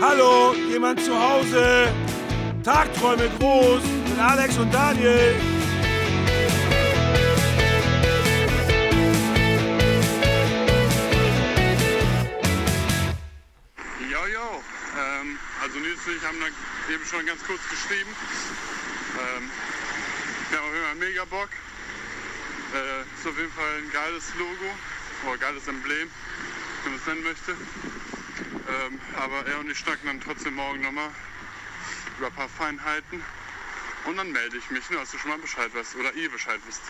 Hallo, jemand zu Hause? Tagträume groß mit Alex und Daniel. Jojo, ähm, also Nils und ich haben da eben schon ganz kurz geschrieben. Ähm, wir haben auf jeden Fall mega Bock. Äh, ist auf jeden Fall ein geiles Logo oder geiles Emblem, wie man es nennen möchte. Ähm, aber er und ich schnacken dann trotzdem morgen nochmal über ein paar Feinheiten. Und dann melde ich mich, nur dass du schon mal Bescheid weißt oder ihr Bescheid wisst.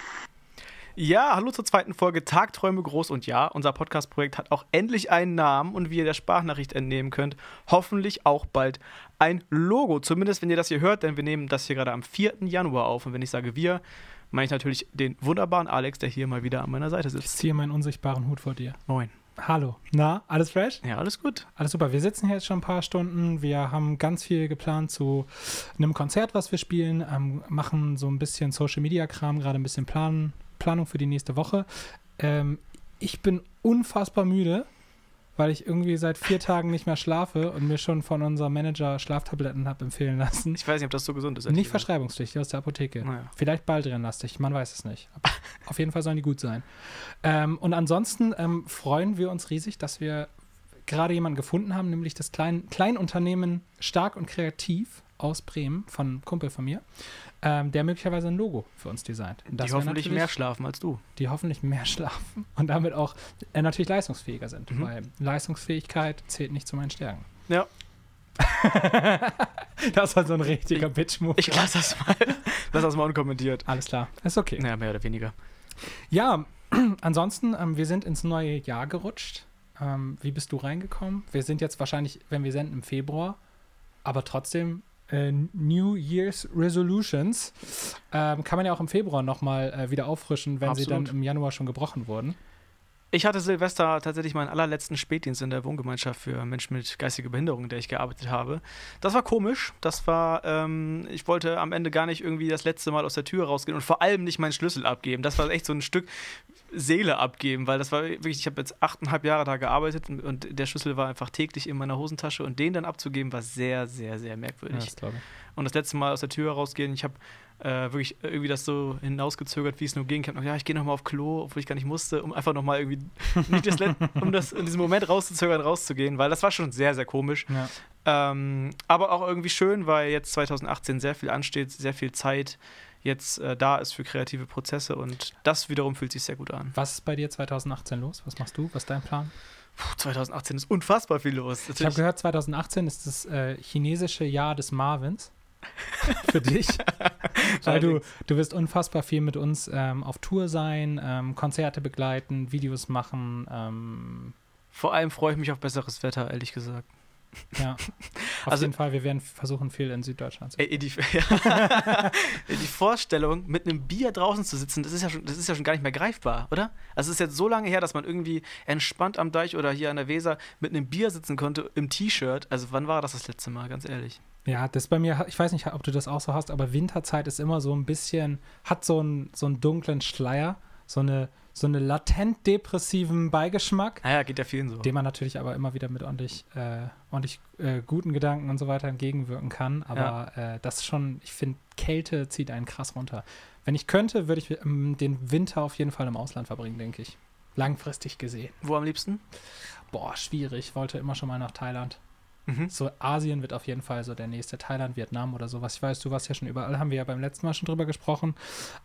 Ja, hallo zur zweiten Folge Tagträume groß und ja, unser Podcast-Projekt hat auch endlich einen Namen und wie ihr der Sprachnachricht entnehmen könnt, hoffentlich auch bald ein Logo. Zumindest, wenn ihr das hier hört, denn wir nehmen das hier gerade am 4. Januar auf und wenn ich sage wir, meine ich natürlich den wunderbaren Alex, der hier mal wieder an meiner Seite Ich sitzt. ziehe meinen unsichtbaren Hut vor dir. Moin. Hallo. Na, alles fresh? Ja, alles gut. Alles super. Wir sitzen hier jetzt schon ein paar Stunden. Wir haben ganz viel geplant zu einem Konzert, was wir spielen. Ähm, machen so ein bisschen Social Media Kram, gerade ein bisschen planen, Planung für die nächste Woche. Ähm, ich bin unfassbar müde, weil ich irgendwie seit vier Tagen nicht mehr schlafe und mir schon von unserem Manager Schlaftabletten habe empfehlen lassen. Ich weiß nicht, ob das so gesund ist. Nicht verschreibungspflichtig aus der Apotheke. Naja. Vielleicht baldrianlastig, man weiß es nicht. Aber auf jeden Fall sollen die gut sein. Ähm, und ansonsten ähm, freuen wir uns riesig, dass wir gerade jemanden gefunden haben, nämlich das Klein Kleinunternehmen Stark und Kreativ aus Bremen, von einem Kumpel von mir, ähm, der möglicherweise ein Logo für uns designt. Die hoffentlich mehr schlafen als du. die hoffentlich mehr schlafen und damit auch äh, natürlich leistungsfähiger sind, Mhm. weil Leistungsfähigkeit zählt nicht zu meinen Stärken. Ja. das war so ein richtiger Bitch-Move. Ich lasse das mal, lass das mal unkommentiert. Alles klar, ist okay. Naja, mehr oder weniger. Ja, ansonsten, ähm, wir sind ins neue Jahr gerutscht. Ähm, wie bist du reingekommen? Wir sind jetzt wahrscheinlich, wenn wir senden, im Februar, aber trotzdem äh, New Year's Resolutions ähm, kann man ja auch im Februar nochmal äh, wieder auffrischen, wenn sie Absolut. dann im Januar schon gebrochen wurden. Ich hatte Silvester tatsächlich meinen allerletzten Spätdienst in der Wohngemeinschaft für Menschen mit geistiger Behinderung, in der ich gearbeitet habe. Das war komisch. Das war, ähm, ich wollte am Ende gar nicht irgendwie das letzte Mal aus der Tür rausgehen und vor allem nicht meinen Schlüssel abgeben. Das war echt so ein Stück Seele abgeben, weil das war wirklich, ich habe jetzt achteinhalb Jahre da gearbeitet und, und der Schlüssel war einfach täglich in meiner Hosentasche und den dann abzugeben war sehr, sehr, sehr merkwürdig. glaube ich. Und das letzte Mal aus der Tür rausgehen, ich habe äh, wirklich irgendwie das so hinausgezögert, wie es nur ging. Ich habe noch, ja, ich gehe nochmal auf Klo, obwohl ich gar nicht musste, um einfach nochmal irgendwie, nicht das Let um das in diesem Moment rauszuzögern, rauszugehen, weil das war schon sehr, sehr komisch. Ja. Ähm, aber auch irgendwie schön, weil jetzt 2018 sehr viel ansteht, sehr viel Zeit jetzt äh, da ist für kreative Prozesse und das wiederum fühlt sich sehr gut an. Was ist bei dir 2018 los? Was machst du? Was ist dein Plan? Puh, 2018 ist unfassbar viel los. Ich habe Natürlich- gehört, 2018 ist das äh, chinesische Jahr des Marvins. Für dich. Weil du, du wirst unfassbar viel mit uns ähm, auf Tour sein, ähm, Konzerte begleiten, Videos machen. Ähm, Vor allem freue ich mich auf besseres Wetter, ehrlich gesagt. Ja, auf Also- jeden Fall. Wir werden versuchen, viel in Süddeutschland zu Ey, die, die Vorstellung, mit einem Bier draußen zu sitzen, das ist, ja schon, das ist ja schon gar nicht mehr greifbar, oder? Also es ist jetzt so lange her, dass man irgendwie entspannt am Deich oder hier an der Weser mit einem Bier sitzen konnte im T-Shirt. Also wann war das das letzte Mal, ganz ehrlich? Ja, das bei mir, ich weiß nicht, ob du das auch so hast, aber Winterzeit ist immer so ein bisschen, hat so einen, so einen dunklen Schleier, so eine, so eine latent depressiven Beigeschmack. Naja, geht ja vielen so. dem man natürlich aber immer wieder mit ordentlich, äh, ordentlich äh, guten Gedanken und so weiter entgegenwirken kann. Aber äh, das ist schon, ich finde, Kälte zieht einen krass runter. Wenn ich könnte, würde ich ähm, den Winter auf jeden Fall im Ausland verbringen, denke ich. Langfristig gesehen. Wo am liebsten? Boah, schwierig. Wollte immer schon mal nach Thailand. Mhm. So Asien wird auf jeden Fall so der nächste. Thailand, Vietnam oder sowas. Ich weiß, du warst ja schon überall, haben wir ja beim letzten Mal schon drüber gesprochen.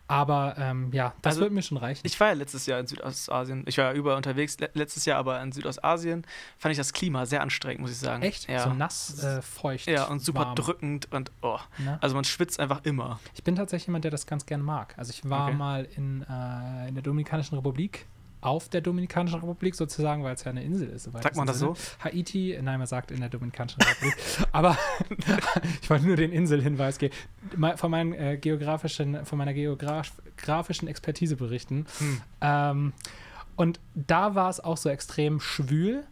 Aber ähm, ja, das Also, wird mir schon reichen. Ich war ja letztes Jahr in Südostasien. Ich war ja überall unterwegs. Le letztes Jahr aber in Südostasien fand ich das Klima sehr anstrengend, muss ich sagen. Echt? Ja. So nass, äh, feucht. ja, und super warm, drückend und oh. ne? Also man schwitzt einfach immer. Ich bin tatsächlich jemand, der das ganz gern mag. Also ich war Okay. mal in, äh, in der Dominikanischen Republik, auf der Dominikanischen Republik sozusagen, weil es ja eine Insel ist. Sagt man das so? Haiti, nein, man sagt in der Dominikanischen Republik. Aber ich wollte nur den Inselhinweis geben. Von, meinen, äh, geografischen, von meiner geografischen Expertise berichten. Hm. Ähm, und da war es auch so extrem schwül.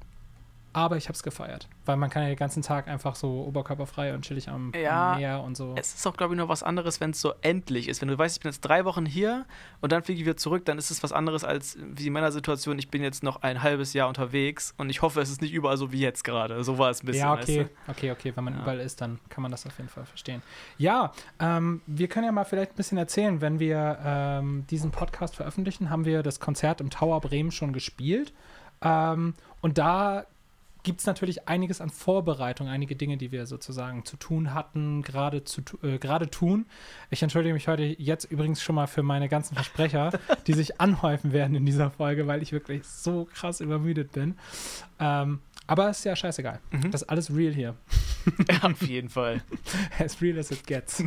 Aber ich habe es gefeiert. Weil man kann ja den ganzen Tag einfach so oberkörperfrei und chillig am Ja, Meer und so. Es ist auch, glaube ich, noch was anderes, wenn es so endlich ist. Wenn du weißt, ich bin jetzt drei Wochen hier und dann fliege ich wieder zurück, dann ist es was anderes als wie in meiner Situation, ich bin jetzt noch ein halbes Jahr unterwegs und ich hoffe, es ist nicht überall so wie jetzt gerade. So war es ein bisschen. Ja, weißt okay, du? okay, okay. Wenn man Ja. überall ist, dann kann man das auf jeden Fall verstehen. Ja, ähm, wir können ja mal vielleicht ein bisschen erzählen. Wenn wir ähm, diesen Podcast veröffentlichen, haben wir das Konzert im Tower Bremen schon gespielt. Ähm, und da gibt es natürlich einiges an Vorbereitung, einige Dinge, die wir sozusagen zu tun hatten, gerade zu äh, gerade tun. Ich entschuldige mich heute jetzt übrigens schon mal für meine ganzen Versprecher, die sich anhäufen werden in dieser Folge, weil ich wirklich so krass übermüdet bin. Ähm, aber ist ja scheißegal. Mhm. Das ist alles real hier. Ja, auf jeden Fall. As real as it gets.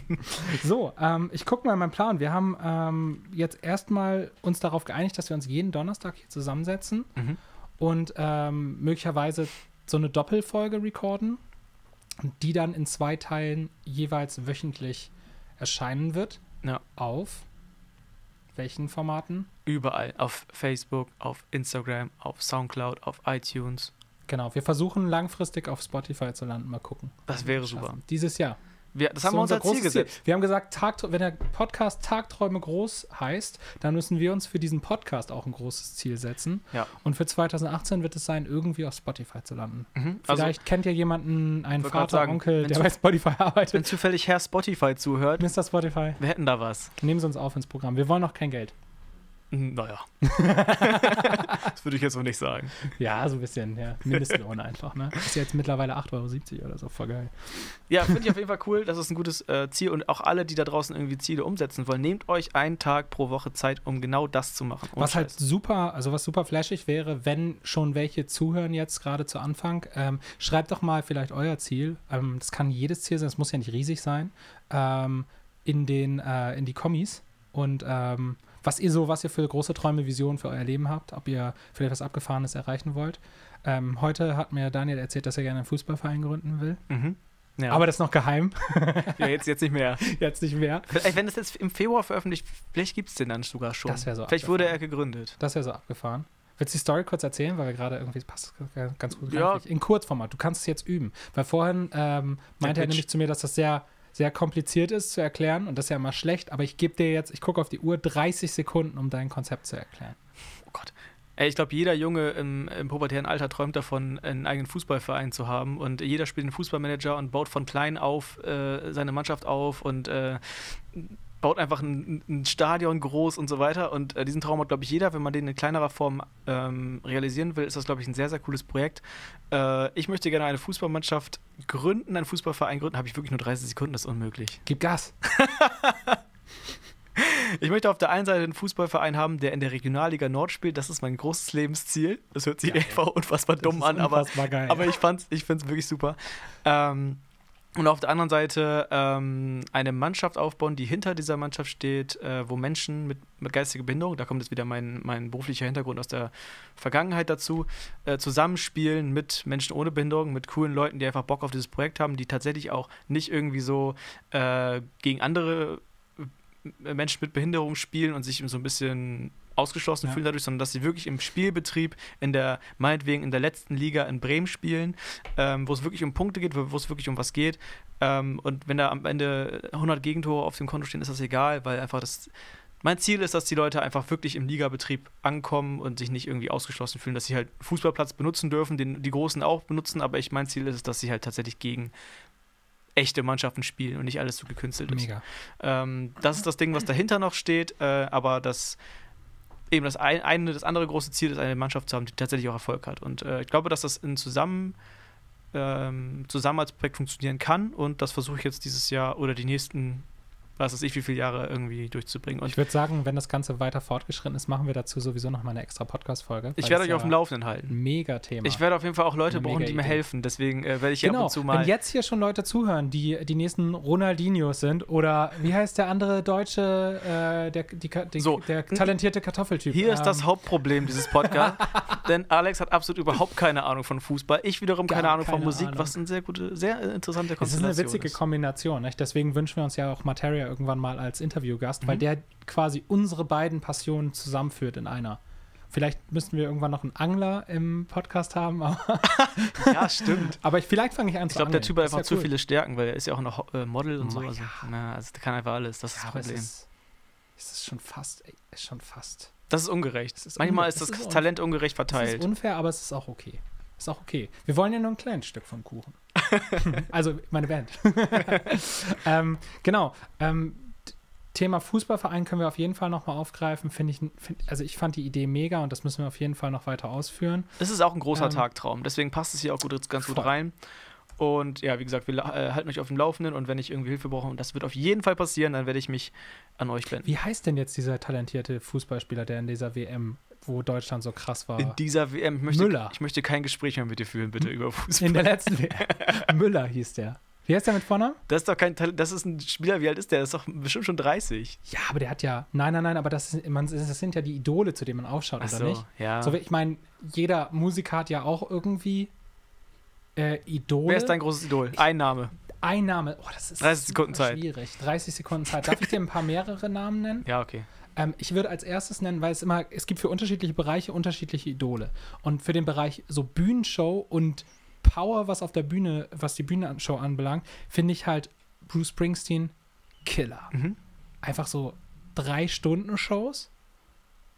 so, ähm, ich gucke mal in meinen Plan. Wir haben ähm, jetzt erstmal uns darauf geeinigt, dass wir uns jeden Donnerstag hier zusammensetzen Mhm. Und ähm, möglicherweise so eine Doppelfolge recorden, die dann in zwei Teilen jeweils wöchentlich erscheinen wird. Ja. Auf welchen Formaten? Überall. Auf Facebook, auf Instagram, auf Soundcloud, auf iTunes. Genau, wir versuchen langfristig auf Spotify zu landen. Mal gucken. Das wäre super. Dieses Jahr. Wir, das haben So wir uns unser als Ziel gesetzt. Wir haben gesagt, Tag, wenn der Podcast Tagträume groß heißt, dann müssen wir uns für diesen Podcast auch ein großes Ziel setzen. Ja. Und für 2018 wird es sein, irgendwie auf Spotify zu landen. Mhm. Also, Vielleicht kennt ihr jemanden, einen Vater, sagen, Onkel, wenn der bei Spotify wenn arbeitet. zufällig Herr Spotify zuhört, Mr. Spotify, wir hätten da was. nehmen Sie uns auf ins Programm. Wir wollen noch kein Geld. Hm, Naja. das würde ich jetzt so nicht sagen. Ja, so ein bisschen, ja. Mindestlohn einfach, ne? Ist jetzt mittlerweile 8,70 Euro oder so, voll geil. Ja, finde ich auf jeden Fall cool. Das ist ein gutes äh, Ziel. Und auch alle, die da draußen irgendwie Ziele umsetzen wollen, nehmt euch einen Tag pro Woche Zeit, um genau das zu machen. Was halt Scheiß. super, also was super flashig wäre, wenn schon welche zuhören jetzt gerade zu Anfang, ähm, schreibt doch mal vielleicht euer Ziel. Ähm, das kann jedes Ziel sein, es muss ja nicht riesig sein. Ähm, in den, äh, in die Kommis und ähm, was ihr so, was ihr für große Träume, Visionen für euer Leben habt, ob ihr vielleicht was Abgefahrenes erreichen wollt. Ähm, heute hat mir Daniel erzählt, dass er gerne einen Fußballverein gründen will. Mhm. Ja. Aber das ist noch geheim. ja, jetzt, jetzt nicht mehr. Jetzt nicht mehr. Vielleicht, wenn es jetzt im Februar veröffentlicht, vielleicht gibt es den dann sogar schon. Das wär so vielleicht wurde er gegründet. Das wäre so abgefahren. Willst du die Story kurz erzählen, weil wir gerade irgendwie das passt ganz gut Ja. In Kurzformat. Du kannst es jetzt üben. Weil vorhin ähm, meinte er nämlich zu mir, dass das sehr, sehr kompliziert ist zu erklären und das ist ja immer schlecht. Aber ich gebe dir jetzt, ich gucke auf die Uhr, 30 Sekunden, um dein Konzept zu erklären. Oh Gott. Ich glaube, jeder Junge im, im pubertären Alter träumt davon, einen eigenen Fußballverein zu haben. Und jeder spielt einen Fußballmanager und baut von klein auf äh, seine Mannschaft auf und äh, baut einfach ein, ein Stadion groß und so weiter. Und äh, diesen Traum hat, glaube ich, jeder. Wenn man den in kleinerer Form ähm, realisieren will, ist das, glaube ich, ein sehr, sehr cooles Projekt. Äh, ich möchte gerne eine Fußballmannschaft gründen, einen Fußballverein gründen. Habe ich wirklich nur 30 Sekunden, das ist unmöglich. Gib Gas. Ich möchte auf der einen Seite einen Fußballverein haben, der in der Regionalliga Nord spielt. Das ist mein großes Lebensziel. Das hört sich einfach unfassbar dumm an, aber, unfassbar geil. aber ich, fand's, ich finde es wirklich super. Ähm, und auf der anderen Seite ähm, eine Mannschaft aufbauen, die hinter dieser Mannschaft steht, äh, wo Menschen mit, mit geistiger Behinderung, da kommt jetzt wieder mein, mein beruflicher Hintergrund aus der Vergangenheit dazu, äh, zusammenspielen mit Menschen ohne Behinderung, mit coolen Leuten, die einfach Bock auf dieses Projekt haben, die tatsächlich auch nicht irgendwie so äh, gegen andere äh, Menschen mit Behinderung spielen und sich so ein bisschen ausgeschlossen Ja. fühlen dadurch, sondern dass sie wirklich im Spielbetrieb in der, meinetwegen in der letzten Liga in Bremen spielen, ähm, wo es wirklich um Punkte geht, wo es wirklich um was geht. Ähm, und wenn da am Ende 100 Gegentore auf dem Konto stehen, ist das egal, weil einfach das. Mein Ziel ist, dass die Leute einfach wirklich im Ligabetrieb ankommen und sich nicht irgendwie ausgeschlossen fühlen, dass sie halt Fußballplatz benutzen dürfen, den die Großen auch benutzen, aber ich mein Ziel ist es, dass sie halt tatsächlich gegen echte Mannschaften spielen und nicht alles so gekünstelt ist. Mega. Ähm, das ist das Ding, was dahinter noch steht, äh, aber das eben das ein, eine, das andere große Ziel ist, eine Mannschaft zu haben, die tatsächlich auch Erfolg hat. Und äh, ich glaube, dass das in zusammen, ähm, zusammen als Projekt funktionieren kann und das versuche ich jetzt dieses Jahr oder die nächsten, was weiß ich, wie viele Jahre irgendwie durchzubringen. Und Ich würde sagen, wenn das Ganze weiter fortgeschritten ist, machen wir dazu sowieso noch mal eine extra Podcast-Folge. ich werde euch auf dem Laufenden halten. Ein Mega-Thema. Ich werde auf jeden Fall auch Leute brauchen, die mir helfen. Deswegen äh, werde ich hier ab Genau, und zu mal. wenn jetzt hier schon Leute zuhören, die die nächsten Ronaldinhos sind oder wie heißt der andere Deutsche, äh, der, die, die, So. der talentierte Kartoffeltyp? Hier ist das Ähm, Hauptproblem dieses Podcasts, denn Alex hat absolut überhaupt keine Ahnung von Fußball. Ich wiederum keine Gar Ahnung von keine Musik, Ahnung. was eine sehr gute, sehr interessante Es ist Konstellation eine witzige Kombination. Nicht? Deswegen wünschen wir uns ja auch Materia irgendwann mal als Interviewgast, Mhm. weil der quasi unsere beiden Passionen zusammenführt in einer. Vielleicht müssten wir irgendwann noch einen Angler im Podcast haben, aber, Ja, stimmt. aber ich, vielleicht fange ich an Ich zu glaube, der angeln. Typ hat einfach ja zu cool. viele Stärken, weil er ist ja auch noch äh, Model und so. Oh, Also, ja. na, also der kann einfach alles. Das ist Ja, das es Problem. ist, es ist schon fast, ey, ist schon fast. das ist ungerecht. ist Manchmal unge- ist das es ist Talent ungerecht Es verteilt. ist unfair, aber es ist auch okay. Ist auch okay. Wir wollen ja nur ein kleines Stück vom Kuchen. also meine Band. ähm, genau. Ähm, Thema Fußballverein können wir auf jeden Fall nochmal aufgreifen. Finde ich, find, also ich fand die Idee mega und das müssen wir auf jeden Fall noch weiter ausführen. Es ist auch ein großer Ähm, Tagtraum. Deswegen passt es hier auch gut, ganz gut voll. rein. Und ja, wie gesagt, wir äh, halten euch auf dem Laufenden und wenn ich irgendwie Hilfe brauche, und das wird auf jeden Fall passieren, dann werde ich mich an euch wenden. Wie heißt denn jetzt dieser talentierte Fußballspieler, der in dieser WM, wo Deutschland so krass war? In dieser WM, ich möchte, Müller. ich möchte kein Gespräch mehr mit dir führen, bitte, über Fußball. In der letzten WM. Müller hieß der. Wie heißt der mit Vornamen? Das ist doch kein Talent, das ist ein Spieler, wie alt ist der? Das ist doch bestimmt schon 30. Ja, aber der hat ja. Nein, nein, nein, aber das, ist, man, das sind ja die Idole, zu denen man aufschaut, Ach oder so, nicht? ja. So, ich meine, jeder Musiker hat ja auch irgendwie äh, Idole. Wer ist dein großes Idol? Ein Name. Ein Name. Oh, das ist 30 Sekunden Zeit. schwierig. 30 Sekunden Zeit. Darf ich dir ein paar mehrere Namen nennen? Ja, okay. Ähm, ich würde als erstes nennen, weil es immer, es gibt für unterschiedliche Bereiche unterschiedliche Idole. Und für den Bereich so Bühnenshow und Power, was auf der Bühne, was die Bühnenshow anbelangt, finde ich halt Bruce Springsteen Killer. Mhm. Einfach so drei Stunden Shows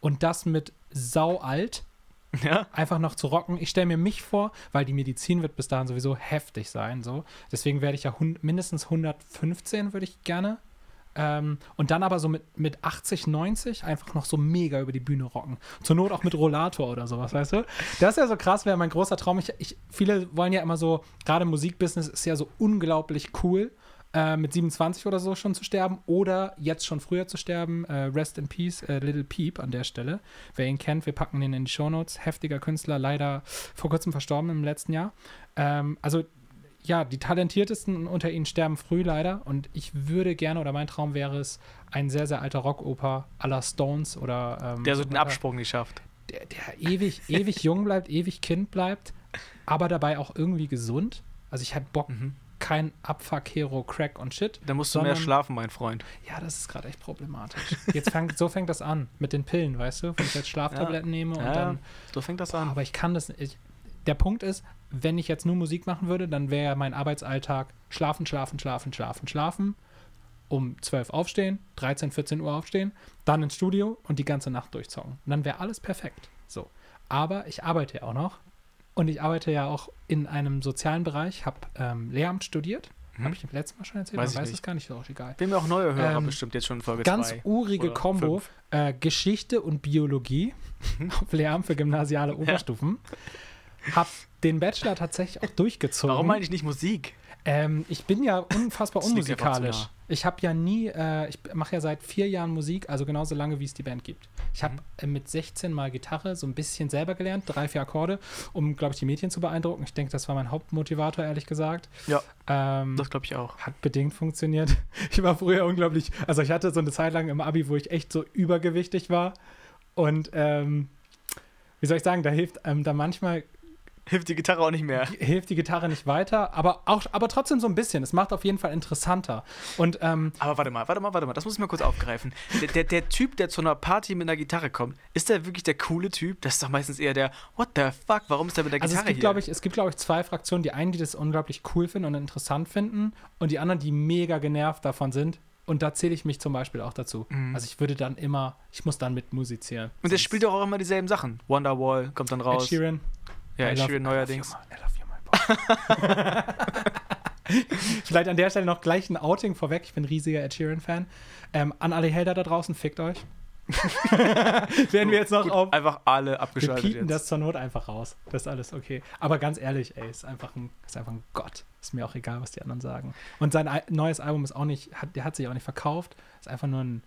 und das mit sau alt Ja. einfach noch zu rocken. Ich stelle mir mich vor, weil die Medizin wird bis dahin sowieso heftig sein. So. Deswegen werde ich ja mindestens 115 würde ich gerne. Ähm, und dann aber so mit, mit 80, 90 einfach noch so mega über die Bühne rocken. Zur Not auch mit Rollator oder sowas, weißt du? Das ist ja so krass, wäre mein großer Traum. Ich, ich, viele wollen ja immer so, gerade im Musikbusiness ist ja so unglaublich cool, äh, mit 27 oder so schon zu sterben oder jetzt schon früher zu sterben. Äh, Rest in Peace, äh, Little Peep an der Stelle. Wer ihn kennt, wir packen ihn in die Shownotes. Heftiger Künstler, leider vor kurzem verstorben im letzten Jahr. Ähm, also ja, die talentiertesten unter ihnen sterben früh leider und ich würde gerne, oder mein Traum wäre es, ein sehr, sehr alter Rockoper à la Stones oder ähm, Der so den Absprung nicht schafft. der, der ewig, ewig jung bleibt, ewig Kind bleibt, aber dabei auch irgendwie gesund. Also ich habe Bock, Mhm. kein Abfuck, Hero, Crack und Shit. Da musst du mehr Sondern- schlafen, mein Freund. Ja, das ist gerade echt problematisch. Jetzt fängt, so fängt das an mit den Pillen, weißt du? Wenn ich jetzt Schlaftabletten nehme und Ja, dann. so fängt das Boah, an. aber ich kann das nicht. Der Punkt ist, wenn ich jetzt nur Musik machen würde, dann wäre mein Arbeitsalltag schlafen, schlafen, schlafen, schlafen, schlafen. Um 12 aufstehen, 13, 14 Uhr aufstehen, dann ins Studio und die ganze Nacht durchzocken. Und dann wäre alles perfekt. So. Aber ich arbeite ja auch noch. Und ich arbeite ja auch in einem sozialen Bereich, habe ähm, Lehramt studiert. Mhm. Habe ich im letzten Mal schon erzählt? Weiß ich weiß es gar nicht, ist auch egal. Bin mir auch neue Hörer Ähm, bestimmt jetzt schon in Folge Ganz 2. urige Kombo. Äh, Geschichte und Biologie auf Lehramt für gymnasiale Oberstufen. Hab den Bachelor tatsächlich auch durchgezogen. Warum meine ich nicht Musik? Ähm, ich bin ja unfassbar Das unmusikalisch. Ich habe ja nie, äh, ich mache ja seit vier Jahren Musik, also genauso lange, wie es die Band gibt. Ich habe Mhm. äh, mit 16 mal Gitarre so ein bisschen selber gelernt, drei, vier Akkorde, um, glaube ich, die Mädchen zu beeindrucken. Ich denke, das war mein Hauptmotivator, ehrlich gesagt. Ja. Ähm, Das glaube ich auch. hat bedingt funktioniert. Ich war früher unglaublich, also ich hatte so eine Zeit lang im Abi, wo ich echt so übergewichtig war. Und ähm, wie soll ich sagen, da hilft ähm, da manchmal Hilft die Gitarre auch nicht mehr. hilft die Gitarre nicht weiter, aber auch, aber trotzdem so ein bisschen. Es macht auf jeden Fall interessanter. Und ähm, Aber warte mal, warte mal, warte mal, das muss ich mal kurz aufgreifen. Der, der, der Typ, der zu einer Party mit einer Gitarre kommt, ist der wirklich der coole Typ? Das ist doch meistens eher der, what the fuck, warum ist der mit der also es Gitarre gibt, hier? glaube ich, es gibt, glaube ich, zwei Fraktionen. Die einen, die das unglaublich cool finden und interessant finden, und die anderen, die mega genervt davon sind. Und da zähle ich mich zum Beispiel auch dazu. Mhm. Also ich würde dann immer, ich muss dann mit musizieren. Und der spielt doch auch immer dieselben Sachen. Wonderwall kommt dann Ed raus. Sheeran. Ja, I Ed love- Sheeran I love neuerdings. Vielleicht an der Stelle noch gleich ein Outing vorweg. Ich bin riesiger Ed Sheeran-Fan. Ähm, an alle Hater da draußen, fickt euch. Werden wir jetzt noch Gut, auf. einfach alle Wir abgeschaltet piepen jetzt. das zur Not einfach raus. Das ist alles okay. Aber ganz ehrlich, ey, ist einfach ein, ist einfach ein Gott. Ist mir auch egal, was die anderen sagen. Und sein neues Album ist auch nicht, hat, der hat sich auch nicht verkauft. Ist einfach nur ein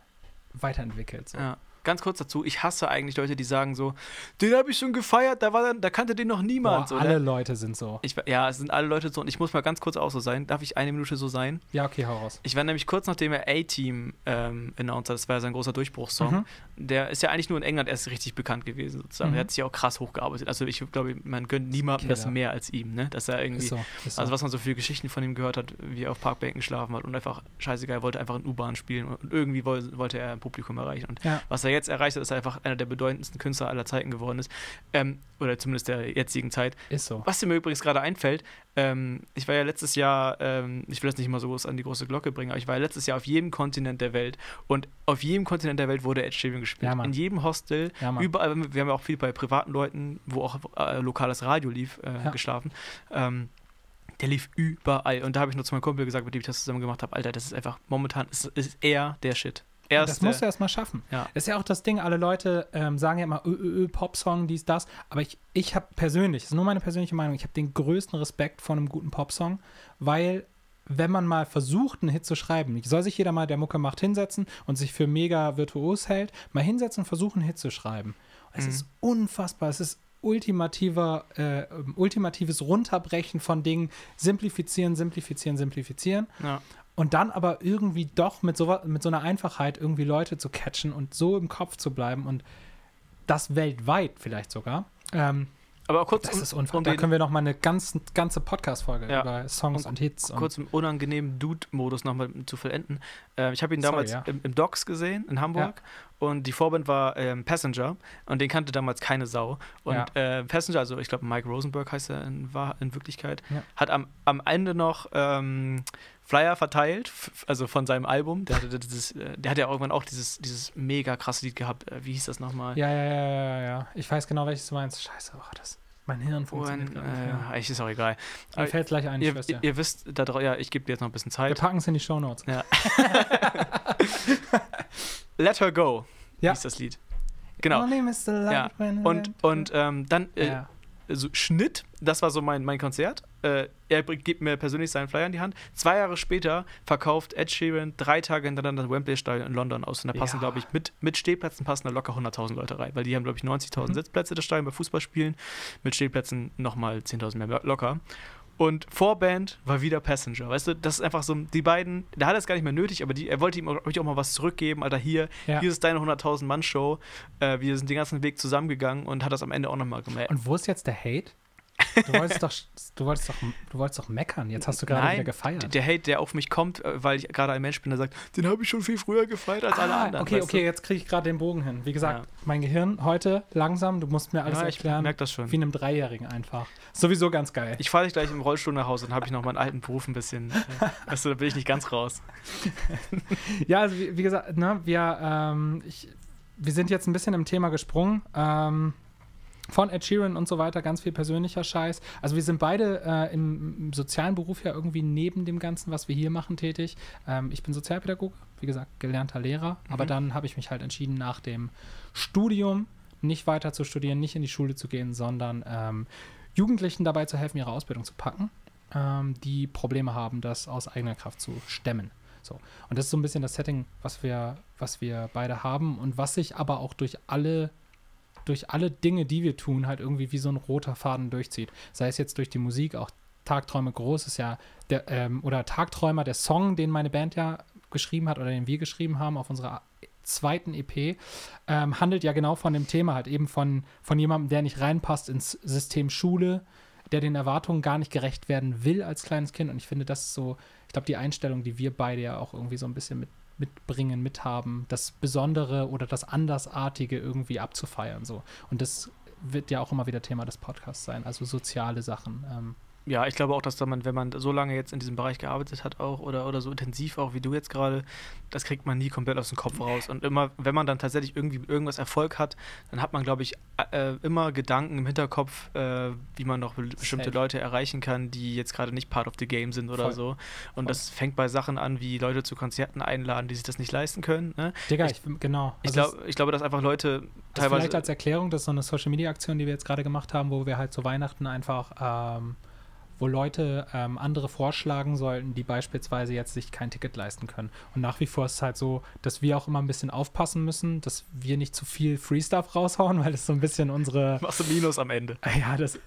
weiterentwickelt. So. Ja. Ganz kurz dazu, ich hasse eigentlich Leute, die sagen so, den habe ich schon gefeiert, da, war dann, da kannte den noch niemand. Boah, so, alle ne? Leute sind so. ich, ja, es sind alle Leute so und ich muss mal ganz kurz auch so sein. Darf ich eine Minute so sein? Ja, okay, hau raus. Ich war nämlich kurz nachdem er A-Team ähm, announced hat, das war ja sein großer Durchbruchssong. Mhm. Der ist ja eigentlich nur in England erst richtig bekannt gewesen, sozusagen. Mhm. Der hat sich auch krass hochgearbeitet. Also ich glaube, man gönnt niemandem das mehr als ihm, ne? Dass er irgendwie. Ist so. Ist so. Also was man so viele Geschichten von ihm gehört hat, wie er auf Parkbänken geschlafen hat und einfach scheißegal, er wollte einfach in U-Bahn spielen und irgendwie woll, wollte er ein Publikum erreichen. Und Ja. was er jetzt erreicht hat, dass er einfach einer der bedeutendsten Künstler aller Zeiten geworden ist. Ähm, oder zumindest der jetzigen Zeit. Ist so. Was mir übrigens gerade einfällt, ähm, ich war ja letztes Jahr, ähm, ich will das nicht immer so groß an die große Glocke bringen, aber ich war ja letztes Jahr auf jedem Kontinent der Welt und auf jedem Kontinent der Welt wurde Ed Sheeran gespielt. Ja. In jedem Hostel, Ja, überall, wir haben ja auch viel bei privaten Leuten, wo auch äh, lokales Radio lief, äh, geschlafen. Ähm, der lief überall. Und da habe ich nur zu meinem Kumpel gesagt, mit dem ich das zusammen gemacht habe, Alter, das ist einfach momentan, ist, ist er der Shit. Er das musst du der, erst mal schaffen. Ja. Das ist ja auch das Ding, alle Leute ähm, sagen ja immer, ö, ö, ö, Popsong, dies, das. Aber ich, ich habe persönlich, das ist nur meine persönliche Meinung, ich habe den größten Respekt vor einem guten Popsong, weil wenn man mal versucht, einen Hit zu schreiben, soll sich jeder mal, der Mucke macht, hinsetzen und sich für mega virtuos hält, mal hinsetzen und versuchen, einen Hit zu schreiben. Und es Mhm. ist unfassbar, es ist ultimativer, äh, ultimatives Runterbrechen von Dingen, simplifizieren, simplifizieren, simplifizieren ja. Und dann aber irgendwie doch mit so, mit so einer Einfachheit irgendwie Leute zu catchen und so im Kopf zu bleiben und das weltweit vielleicht sogar. Ähm, Aber kurz, das um- ist unfassbar. um da können wir noch mal eine ganz, ganze Podcast-Folge Ja. über Songs Und und, Hits und kurz im unangenehmen Dude-Modus nochmal zu vollenden. Äh, ich habe ihn Sorry, damals ja. im, im Docks gesehen in Hamburg und die Vorband war ähm, Passenger und den kannte damals keine Sau. Und Ja. äh, Passenger, also ich glaube Mike Rosenberg heißt er in, Wahr- in Wirklichkeit, Ja. hat am, am Ende noch ähm, Flyer verteilt, also von seinem Album. Der hatte, dieses, äh, der hat ja irgendwann auch dieses, dieses mega krasse Lied gehabt. Äh, wie hieß das nochmal? ja, ja, ja, ja, ja. Ich weiß genau, welches du meinst. Scheiße, oh, das, mein Hirn funktioniert mehr. äh, eigentlich ist auch egal. Mir fällt gleich ein, ich Ihr, schwör's dir. ihr, wisst, da, ja, ich gebe dir jetzt noch ein bisschen Wir Zeit. packen es in die Shownotes. Ja. Let Her Go Ja. hieß das Lied. Genau. Ja. Und, und ähm, dann äh, ja. so Schnitt, das war so mein, mein Konzert. Äh, er gibt mir persönlich seinen Flyer in die Hand. Zwei Jahre später verkauft Ed Sheeran drei Tage hintereinander das Wembley-Stadion in London aus. Und da passen, Ja. glaube ich, mit, mit Stehplätzen passen da locker 100.000 Leute rein. Weil die haben, glaube ich, 90.000 Mhm. Sitzplätze, das Stadion bei Fußballspielen. Mit Stehplätzen nochmal 10.000 mehr lo- locker. Und Vorband war wieder Passenger. Weißt du, das ist einfach so, die beiden, der hat es gar nicht mehr nötig, aber die, er wollte ihm auch, auch mal was zurückgeben. Alter, hier, Ja. hier ist deine 100.000 Mann-Show. Äh, wir sind den ganzen Weg zusammengegangen und hat das am Ende auch nochmal gemerkt. Und wo ist jetzt der Hate? Du wolltest doch, du wolltest doch, du wolltest doch meckern. Jetzt hast du gerade Nein, wieder gefeiert. Der Hate, der auf mich kommt, äh, weil ich gerade ein Mensch bin, der sagt, den habe ich schon viel früher gefeiert als alle Ah, anderen. Okay, okay, jetzt kriege ich gerade den Bogen hin. Wie gesagt, Ja. mein Gehirn heute langsam, du musst mir Du? alles Ja, ich erklären. merke das schon. Wie einem Dreijährigen einfach. Sowieso ganz geil. Ich fahre dich gleich im Rollstuhl nach Hause, dann habe ich noch meinen alten Beruf ein bisschen. Äh, weißt du, da bin ich nicht ganz raus. Ja, also wie, wie gesagt, ne, wir, ähm, ich, wir sind jetzt ein bisschen im Thema gesprungen. Ähm, von Ed Sheeran und so weiter, ganz viel persönlicher Scheiß. Also wir sind beide äh, im, sozialen Beruf ja irgendwie neben dem Ganzen, was wir hier machen, tätig. Ähm, ich bin Sozialpädagoge, wie gesagt, gelernter Lehrer. Aber Mhm. dann habe ich mich halt entschieden, nach dem Studium nicht weiter zu studieren, nicht in die Schule zu gehen, sondern ähm, Jugendlichen dabei zu helfen, ihre Ausbildung zu packen, ähm, die Probleme haben, das aus eigener Kraft zu stemmen. So. Und das ist so ein bisschen das Setting, was wir, was wir beide haben und was sich aber auch durch alle, durch alle Dinge, die wir tun, halt irgendwie wie so ein roter Faden durchzieht. Sei es jetzt durch die Musik, auch Tagträume groß ist ja der, ähm, oder Tagträumer, der Song, den meine Band ja geschrieben hat oder den wir geschrieben haben auf unserer zweiten EP, ähm, handelt ja genau von dem Thema, halt eben von, von jemandem, der nicht reinpasst ins System Schule, der den Erwartungen gar nicht gerecht werden will als kleines Kind. Und ich finde, das ist so, ich glaube, die Einstellung, die wir beide ja auch irgendwie so ein bisschen mit, mitbringen, mithaben, das Besondere oder das Andersartige irgendwie abzufeiern. So. Und das wird ja auch immer wieder Thema des Podcasts sein, also soziale Sachen. Ähm, Ja, ich glaube auch, dass da man, wenn man so lange jetzt in diesem Bereich gearbeitet hat, auch oder, oder so intensiv auch wie du jetzt gerade, das kriegt man nie komplett aus dem Kopf raus. Und immer, wenn man dann tatsächlich irgendwie irgendwas Erfolg hat, dann hat man, glaube ich, äh, immer Gedanken im Hinterkopf, äh, wie man noch be- bestimmte Safe. Leute erreichen kann, die jetzt gerade nicht part of the game sind oder Voll. so. Und Voll. das fängt bei Sachen an, wie Leute zu Konzerten einladen, die sich das nicht leisten können. Ne? Digga, Ich- ich, genau. Ich, Also glaub, ich glaube, dass einfach Leute teilweise. vielleicht als Erklärung, das ist so eine Social Media Aktion, die wir jetzt gerade gemacht haben, wo wir halt zu Weihnachten einfach, ähm, wo Leute ähm, andere vorschlagen sollten, die beispielsweise jetzt sich kein Ticket leisten können. Und nach wie vor ist es halt so, dass wir auch immer ein bisschen aufpassen müssen, dass wir nicht zu viel Free Stuff raushauen, weil das so ein bisschen unsere machst du Minus am Ende. ja, das,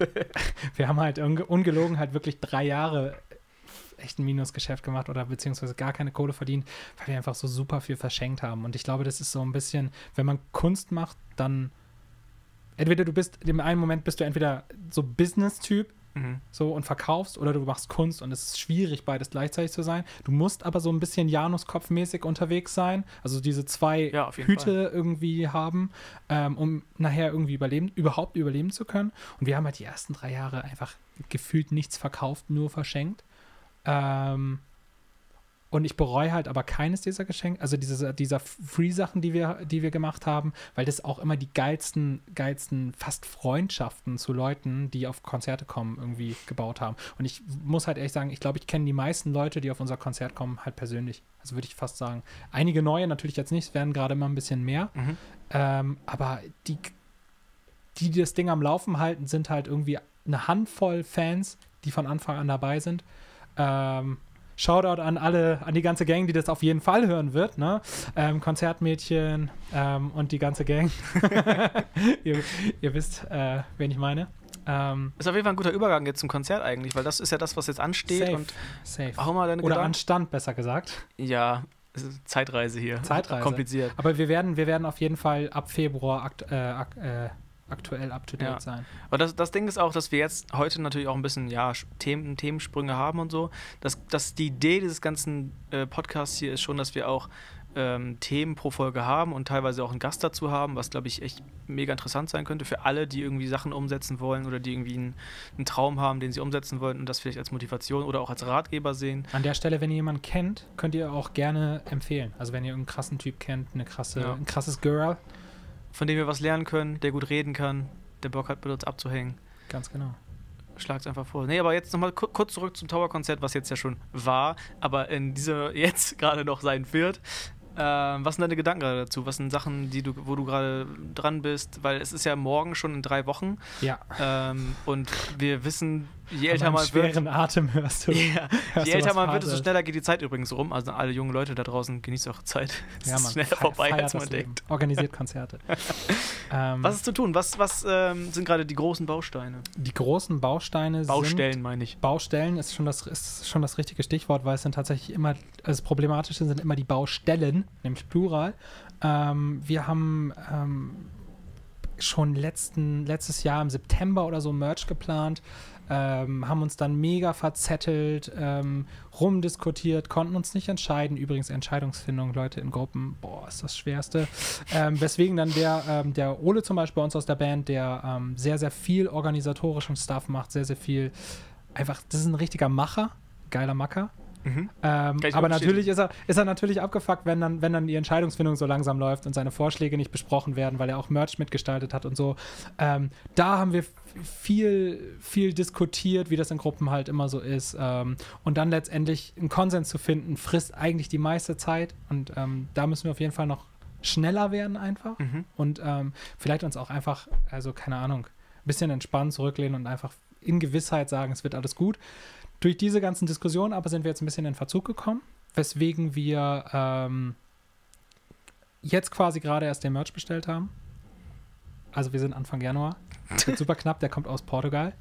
wir haben halt unge- ungelogen halt wirklich drei Jahre echt ein Minusgeschäft gemacht oder beziehungsweise gar keine Kohle verdient, weil wir einfach so super viel verschenkt haben. Und ich glaube, das ist so ein bisschen, wenn man Kunst macht, dann entweder du bist, im einen Moment bist du entweder so Business-Typ, Mhm. so und verkaufst oder du machst Kunst und es ist schwierig, beides gleichzeitig zu sein. Du musst aber so ein bisschen Januskopfmäßig unterwegs sein, also diese zwei Ja, Hüte irgendwie haben, ähm, um nachher irgendwie überleben, überhaupt überleben zu können. Und wir haben halt die ersten drei Jahre einfach gefühlt nichts verkauft, nur verschenkt. Ähm, und ich bereue halt aber keines dieser Geschenke, also diese, dieser Free-Sachen, die wir, die wir gemacht haben, weil das auch immer die geilsten, geilsten fast Freundschaften zu Leuten, die auf Konzerte kommen, irgendwie gebaut haben. Und ich muss halt ehrlich sagen, ich glaube, ich kenne die meisten Leute, die auf unser Konzert kommen, halt persönlich. Also würde ich fast sagen. Einige neue natürlich jetzt nicht, es werden gerade immer ein bisschen mehr. Mhm. Ähm, aber die, die, die das Ding am Laufen halten, sind halt irgendwie eine Handvoll Fans, die von Anfang an dabei sind. Ähm, Shoutout an alle, an die ganze Gang, die das auf jeden Fall hören wird, ne? Ähm, Konzertmädchen ähm, und die ganze Gang. ihr, ihr wisst, äh, wen ich meine. Ähm, Ist auf jeden Fall ein guter Übergang jetzt zum Konzert eigentlich, weil das ist ja das, was jetzt ansteht. safe, Und safe. hau mal deine Oder Gedanken. Anstand, besser gesagt. Ja, Zeitreise hier. Zeitreise. Kompliziert. Aber wir werden, wir werden auf jeden Fall ab Februar akt, äh, äh, aktuell up to date Ja. sein. Aber das, das Ding ist auch, dass wir jetzt heute natürlich auch ein bisschen ja, Themen, Themensprünge haben und so. Dass, dass die Idee dieses ganzen äh, Podcasts hier ist schon, dass wir auch ähm, Themen pro Folge haben und teilweise auch einen Gast dazu haben, was glaube ich echt mega interessant sein könnte für alle, die irgendwie Sachen umsetzen wollen oder die irgendwie einen, einen Traum haben, den sie umsetzen wollen und das vielleicht als Motivation oder auch als Ratgeber sehen. An der Stelle, wenn ihr jemanden kennt, könnt ihr auch gerne empfehlen. Also wenn ihr einen krassen Typ kennt, eine krasse, Ja. ein krasses Girl, Von dem wir was lernen können, der gut reden kann, der Bock hat, mit uns abzuhängen. ganz genau. Schlag's einfach vor. Nee, aber jetzt nochmal ku kurz zurück zum Tower-Konzert, was jetzt ja schon war, aber in dieser jetzt gerade noch sein wird. Ähm, was sind deine Gedanken gerade dazu? Was sind Sachen, die du, wo du gerade dran bist? Weil es ist ja morgen schon in drei Wochen Ja. ähm, und wir wissen, je älter man wird, schweren Atem hörst du. ja, hörst je älter man wird, desto schneller geht die Zeit übrigens rum. Also alle jungen Leute da draußen, genießt eure Zeit. Es Ja, ist man, schneller vorbei, als man das Leben. denkt. Organisiert Konzerte. ähm, Was ist zu tun? Was, was ähm, sind gerade die großen Bausteine? die großen Bausteine Baustellen, sind... meine ich. Baustellen ist schon, das, ist schon das richtige Stichwort, weil es sind tatsächlich immer, also das Problematische sind immer die Baustellen, nämlich Plural. Ähm, wir haben ähm, schon letzten, letztes Jahr im September oder so Merch geplant, ähm, haben uns dann mega verzettelt, ähm, rumdiskutiert, konnten uns nicht entscheiden. Übrigens Entscheidungsfindung, Leute in Gruppen, boah, ist das Schwerste. ähm, weswegen dann der, ähm, der Ole zum Beispiel bei uns aus der Band, der ähm, sehr, sehr viel organisatorischen Stuff macht, sehr, sehr viel, einfach, das ist ein richtiger Macher, geiler Macker. Mhm. Ähm, aber natürlich ist er, ist er natürlich abgefuckt, wenn dann, wenn dann die Entscheidungsfindung so langsam läuft und seine Vorschläge nicht besprochen werden, weil er auch Merch mitgestaltet hat und so. Ähm, da haben wir viel, viel diskutiert, wie das in Gruppen halt immer so ist. Ähm, und dann letztendlich einen Konsens zu finden, frisst eigentlich die meiste Zeit. Und ähm, da müssen wir auf jeden Fall noch schneller werden einfach. Mhm. Und ähm, vielleicht uns auch einfach, also keine Ahnung, ein bisschen entspannt zurücklehnen und einfach in Gewissheit sagen, es wird alles gut. Durch diese ganzen Diskussionen aber sind wir jetzt ein bisschen in Verzug gekommen, weswegen wir ähm, jetzt quasi gerade erst den Merch bestellt haben. Also wir sind Anfang Januar. Das wird super knapp, der kommt aus Portugal.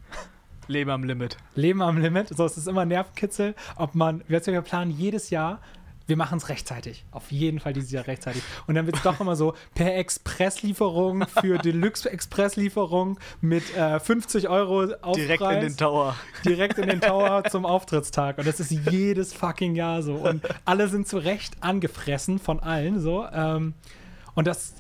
Leben am Limit. Leben am Limit. So, es ist immer Nervenkitzel, ob man, wir wir planen jedes Jahr, wir machen es rechtzeitig. Auf jeden Fall dieses Jahr rechtzeitig. Und dann wird es doch immer so per Expresslieferung für Deluxe-Expresslieferung mit äh, 50 Euro Aufpreis. Direkt in den Tower. direkt in den Tower zum Auftrittstag. Und das ist jedes fucking Jahr so. Und alle sind zu Recht angefressen von allen so. Ähm, und das,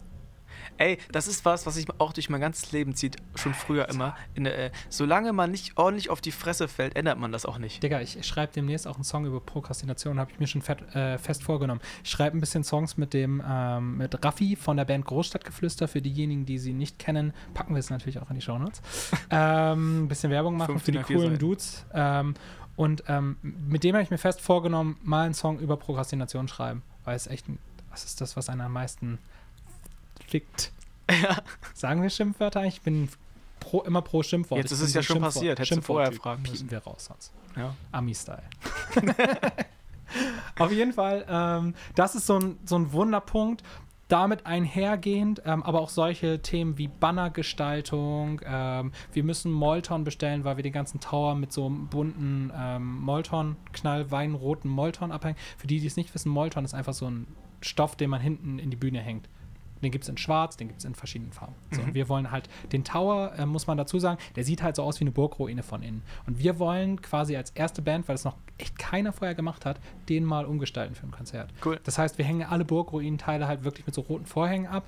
Ey, das ist was, was sich auch durch mein ganzes Leben zieht, schon früher immer. Der, äh, solange man nicht ordentlich auf die Fresse fällt, ändert man das auch nicht. Digga, ich schreibe demnächst auch einen Song über Prokrastination, habe ich mir schon fett, äh, fest vorgenommen. Ich schreibe ein bisschen Songs mit dem, ähm, mit Raffi von der Band Großstadtgeflüster. Für diejenigen, die sie nicht kennen, packen wir es natürlich auch in die Shownotes. ähm, ein bisschen Werbung machen für die 15 A4 coolen Seiten. Dudes. Ähm, und ähm, mit dem habe ich mir fest vorgenommen, mal einen Song über Prokrastination schreiben. Weil es echt, was ist das, was einen am meisten fickt? Sagen wir Schimpfwörter? Ich bin pro, immer pro Schimpfwort. Jetzt ist es ja schon Schimpfwort- passiert. Hättest du vorher fragen müssen. Müssen wir raus sonst. Ja. Ami-Style. Auf jeden Fall, ähm, das ist so ein, so ein Wunderpunkt. Damit einhergehend, ähm, aber auch solche Themen wie Bannergestaltung. Ähm, wir müssen Molton bestellen, weil wir den ganzen Tower mit so einem bunten ähm, Molton, knallweinroten Molton abhängen. Für die, die es nicht wissen, Molton ist einfach so ein Stoff, den man hinten in die Bühne hängt. Den gibt es in schwarz, den gibt es in verschiedenen Farben. So, Mhm. und wir wollen halt, den Tower, äh, muss man dazu sagen, der sieht halt so aus wie eine Burgruine von innen. Und wir wollen quasi als erste Band, weil es noch echt keiner vorher gemacht hat, den mal umgestalten für ein Konzert. Cool. Das heißt, wir hängen alle Burgruinenteile halt wirklich mit so roten Vorhängen ab.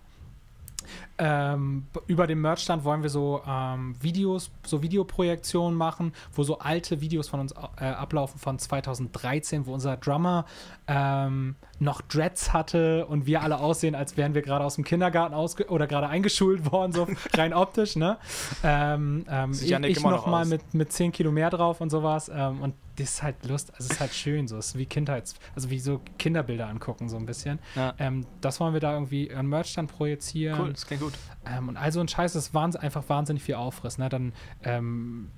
Ähm, über dem Merchstand wollen wir so ähm, Videos, so Videoprojektionen machen, wo so alte Videos von uns äh, ablaufen von 2013, wo unser Drummer ähm, noch Dreads hatte und wir alle aussehen, als wären wir gerade aus dem Kindergarten ausge oder gerade eingeschult worden, so rein optisch, ne? Ähm, ähm, ich ich noch mal aus. mit, mit 10 Kilo mehr drauf und sowas. Ähm, und das ist halt Lust, also es ist halt schön, so es ist wie Kindheits, also wie so Kinderbilder angucken, so ein bisschen. Ja. Ähm, das wollen wir da irgendwie an Merch dann projizieren. Cool, das klingt gut. Ähm, und also ein Scheiß, das wahns einfach wahnsinnig viel Aufriss. Ne? Dann ähm,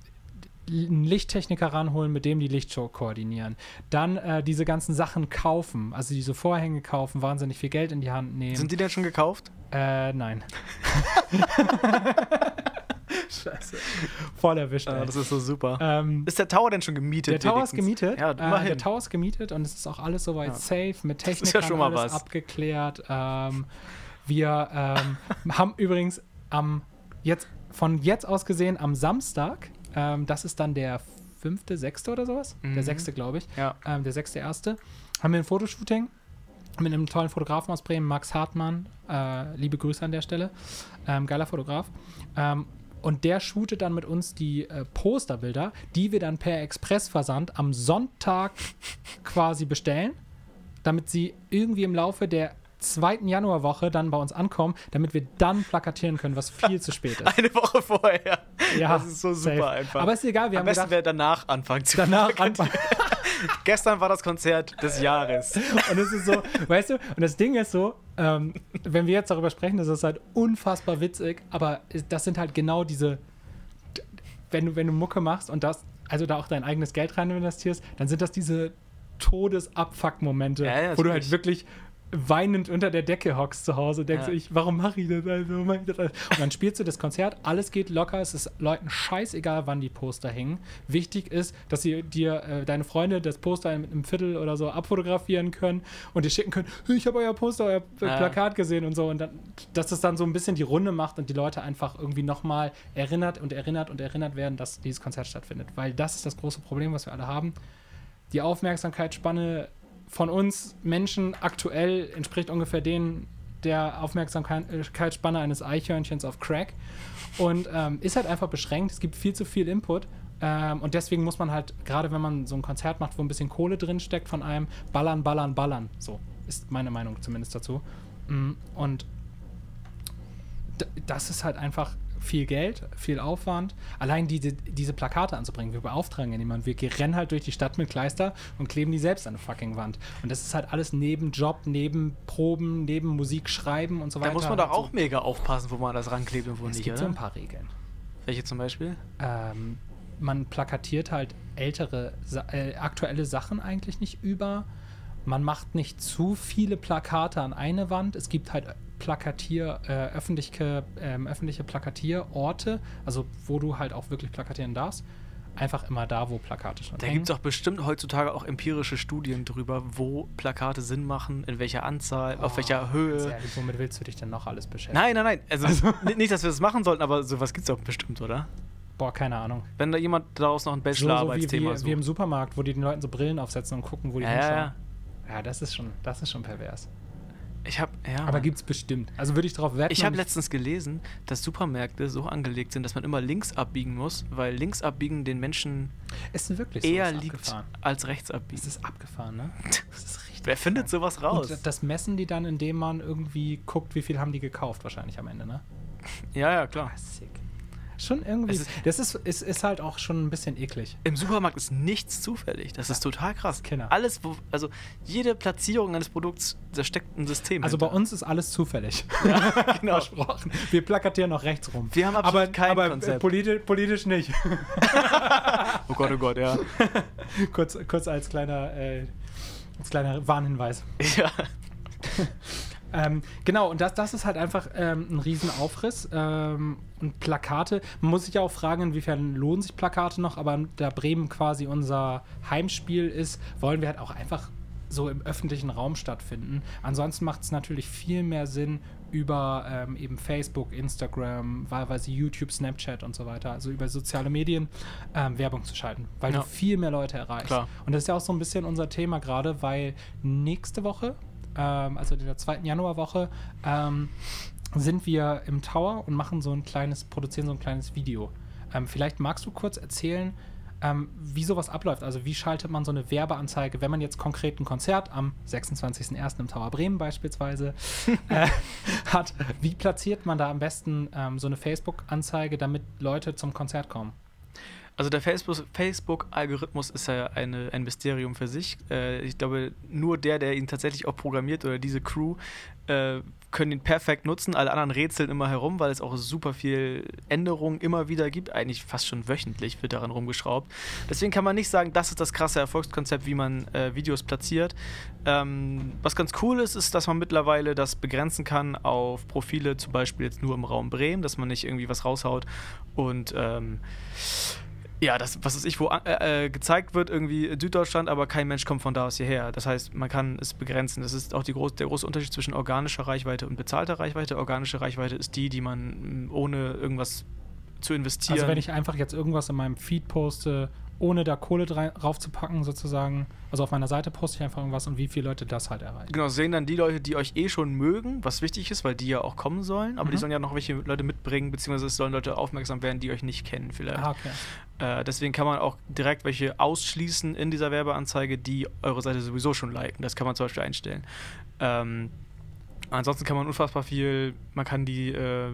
einen Lichttechniker ranholen, mit dem die Lichtshow koordinieren. Dann äh, diese ganzen Sachen kaufen, also diese Vorhänge kaufen, wahnsinnig viel Geld in die Hand nehmen. Sind die denn schon gekauft? äh, nein. Scheiße. Voll erwischt. Ah, ey. das ist so super. ähm, ist der Tower denn schon gemietet? der Tower ist gemietet. Ja, äh, immerhin. der Tower ist gemietet und es ist auch alles soweit Ja. safe mit ist Technik ja schon mal alles was. abgeklärt. Ähm, wir ähm, haben übrigens am jetzt von jetzt aus gesehen am Samstag, ähm, das ist dann der fünfte, sechste oder sowas, der Mhm. sechste glaube ich, Ja. ähm, der sechste erste, haben wir ein Fotoshooting mit einem tollen Fotografen aus Bremen, Max Hartmann. Äh, liebe Grüße an der Stelle. Ähm, geiler Fotograf. Ähm, und der shootet dann mit uns die äh, Posterbilder, die wir dann per Expressversand am Sonntag quasi bestellen, damit sie irgendwie im Laufe der zweiten Januarwoche dann bei uns ankommen, damit wir dann plakatieren können, was viel zu spät ist. Eine Woche vorher. Ja, das ist so super safe. einfach. Aber ist egal, wir Am haben besten gedacht, wäre danach anfangen zu danach anfangen. Gestern war das Konzert des Jahres. Und es ist so, weißt du, und das Ding ist so, ähm, wenn wir jetzt darüber sprechen, das ist halt unfassbar witzig, aber das sind halt genau diese, wenn du, wenn du Mucke machst und das, also da auch dein eigenes Geld rein investierst, dann sind das diese Todesabfuck-Momente, Ja, ja, wo du halt wirklich weinend unter der Decke hockst zu Hause und denkst, Ja. ich, warum mache ich das? Also, mach ich das? Und dann spielst du das Konzert, alles geht locker, es ist Leuten scheißegal, wann die Poster hängen. Wichtig ist, dass sie dir, äh, deine Freunde, das Poster mit einem Viertel oder so abfotografieren können und dir schicken können, "Hey, ich habe euer Poster, euer Ja. Plakat gesehen und so. Und dann, dass es dann so ein bisschen die Runde macht und die Leute einfach irgendwie nochmal erinnert und erinnert und erinnert werden, dass dieses Konzert stattfindet. Weil das ist das große Problem, was wir alle haben. Die Aufmerksamkeitsspanne von uns Menschen aktuell entspricht ungefähr denen der Aufmerksamkeitsspanne eines Eichhörnchens auf Crack und ähm, ist halt einfach beschränkt. Es gibt viel zu viel Input. Ähm, und deswegen muss man halt, gerade wenn man so ein Konzert macht, wo ein bisschen Kohle drin steckt von einem, ballern, ballern, ballern. So ist meine Meinung zumindest dazu. Mm, Und das ist halt einfach viel Geld, viel Aufwand. Allein diese, diese Plakate anzubringen, wir beauftragen ja niemanden. Wir rennen halt durch die Stadt mit Kleister und kleben die selbst an der fucking Wand. Und das ist halt alles neben Job, neben Proben, neben Musik schreiben und so weiter. Da muss man doch Halt so- auch mega aufpassen, wo man das ranklebt und wo Es nicht, gibt so oder? ein paar Regeln. Welche zum Beispiel? Ähm, man plakatiert halt ältere, äh, aktuelle Sachen eigentlich nicht über. Man macht nicht zu viele Plakate an eine Wand. Es gibt halt Plakatier, äh, öffentliche, ähm, öffentliche Plakatierorte, also wo du halt auch wirklich plakatieren darfst. Einfach immer da, wo Plakate schon Da gibt es auch bestimmt heutzutage auch empirische Studien drüber, wo Plakate Sinn machen, in welcher Anzahl, auf Oh, welcher Ganz Höhe. ehrlich, womit willst du dich denn noch alles beschäftigen? Nein, nein, nein. Also, ni- nicht, dass wir das machen sollten, aber sowas gibt es doch bestimmt, oder? Boah, keine Ahnung. Wenn da jemand daraus noch ein So, so wie, Bachelorarbeitsthema wie, wie im. Supermarkt, wo die den Leuten so Brillen aufsetzen und gucken, wo die Ja, ja, hinschauen. ja. Ja, das ist schon, das ist schon pervers. Ich habe ja, Aber gibt's bestimmt. Also würde ich darauf wetten. ich habe letztens gelesen, dass Supermärkte so angelegt sind, dass man immer links abbiegen muss, weil links abbiegen den Menschen Es ist wirklich so, eher liegt abgefahren. als rechts Es abbiegen. ist abgefahren, ne? Das ist richtig. Wer findet sowas raus? Und das messen die dann, indem man irgendwie guckt, wie viel haben die gekauft, wahrscheinlich am Ende, ne? Ja, ja, klar. Sick. Schon irgendwie. Ist- das ist, ist, ist halt auch schon ein bisschen eklig. Im Supermarkt ist nichts zufällig. Das ist total krass. Kenner. Alles, wo, also jede Platzierung eines Produkts, da steckt ein System. Also bei hinter. uns ist alles zufällig. genau. Versprochen. Wir plakatieren noch rechts rum. Wir haben absolut aber, kein aber äh, Konzept. politi politisch nicht. Oh Gott, oh Gott, ja. kurz, kurz als kleiner, äh, als kleiner Warnhinweis. ja. Ähm, genau, und das, das ist halt einfach ähm, ein Riesenaufriss. Ähm, und Plakate, man muss sich ja auch fragen, inwiefern lohnen sich Plakate noch, aber da Bremen quasi unser Heimspiel ist, wollen wir halt auch einfach so im öffentlichen Raum stattfinden. Ansonsten macht es natürlich viel mehr Sinn, über ähm, eben Facebook, Instagram, wahlweise YouTube, Snapchat und so weiter, also über soziale Medien ähm, Werbung zu schalten, weil Ja. du viel mehr Leute erreichst. Klar. Und das ist ja auch so ein bisschen unser Thema gerade, weil nächste Woche, ähm, also in der zweiten Januarwoche, ähm, sind wir im Tower und machen so ein kleines, produzieren so ein kleines Video. Ähm, vielleicht magst du kurz erzählen, ähm, wie sowas abläuft. Also wie schaltet man so eine Werbeanzeige, wenn man jetzt konkret ein Konzert am 26.01. im Tower Bremen beispielsweise äh, hat. Wie platziert man da am besten ähm, so eine Facebook-Anzeige, damit Leute zum Konzert kommen? Also der Facebook- Facebook-Algorithmus ist ja eine, ein Mysterium für sich. Äh, ich glaube, nur der, der ihn tatsächlich auch programmiert oder diese Crew, äh, können ihn perfekt nutzen. Alle anderen rätseln immer herum, weil es auch super viel Änderungen immer wieder gibt. Eigentlich fast schon wöchentlich wird daran rumgeschraubt. Deswegen kann man nicht sagen, das ist das krasse Erfolgskonzept, wie man äh, Videos platziert. Ähm, was ganz cool ist, ist, dass man mittlerweile das begrenzen kann auf Profile, zum Beispiel jetzt nur im Raum Bremen, dass man nicht irgendwie was raushaut und ähm, ja, das, was weiß ich, wo äh, äh, gezeigt wird, irgendwie Süddeutschland, aber kein Mensch kommt von da aus hierher. Das heißt, man kann es begrenzen. Das ist auch groß, der große Unterschied zwischen organischer Reichweite und bezahlter Reichweite. Organische Reichweite ist die, die man ohne irgendwas zu investieren. Also wenn ich einfach jetzt irgendwas in meinem Feed poste, ohne da Kohle drei- raufzupacken sozusagen, also auf meiner Seite poste ich einfach irgendwas und wie viele Leute das halt erreichen. Genau, sehen dann die Leute, die euch eh schon mögen, was wichtig ist, weil die ja auch kommen sollen, aber die Mhm. sollen ja noch welche Leute mitbringen, beziehungsweise es sollen Leute aufmerksam werden, die euch nicht kennen vielleicht. Ah, okay. Äh, deswegen kann man auch direkt welche ausschließen in dieser Werbeanzeige, die eure Seite sowieso schon liken. Das kann man zum Beispiel einstellen. Ähm, ansonsten kann man unfassbar viel, man kann die, äh,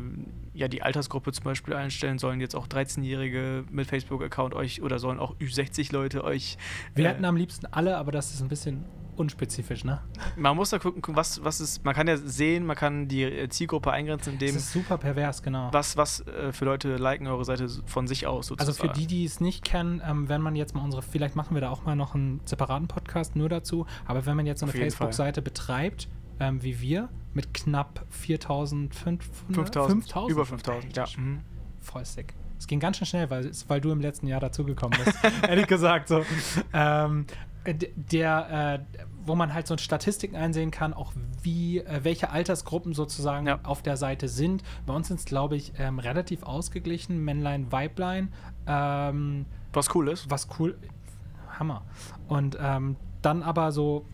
ja, die Altersgruppe zum Beispiel einstellen, sollen jetzt auch 13-Jährige mit Facebook-Account euch oder sollen auch Ü60-Leute euch. Wir äh, hätten am liebsten alle, aber das ist ein bisschen unspezifisch, ne? man muss da gucken, was, was ist, man kann ja sehen, man kann die äh, Zielgruppe eingrenzen, Das indem ist super pervers, genau. was, was äh, für Leute liken eure Seite von sich aus sozusagen. Also für die, die es nicht kennen, ähm, wenn man jetzt mal unsere, vielleicht machen wir da auch mal noch einen separaten Podcast nur dazu, aber wenn man jetzt so eine Facebook-Seite betreibt, ähm, wie wir, mit knapp 4.500, 5000, über 5000, ja. Mhm. Voll sick. Es ging ganz schön schnell, weil, weil du im letzten Jahr dazugekommen bist. Ehrlich gesagt so. Ähm, d- der, äh, wo man halt so Statistiken einsehen kann, auch wie, äh, welche Altersgruppen sozusagen Ja. auf der Seite sind. Bei uns sind es, glaube ich, ähm, relativ ausgeglichen, Männlein, Weiblein. Ähm, Was cool ist. was cool, Hammer. Und ähm, dann aber so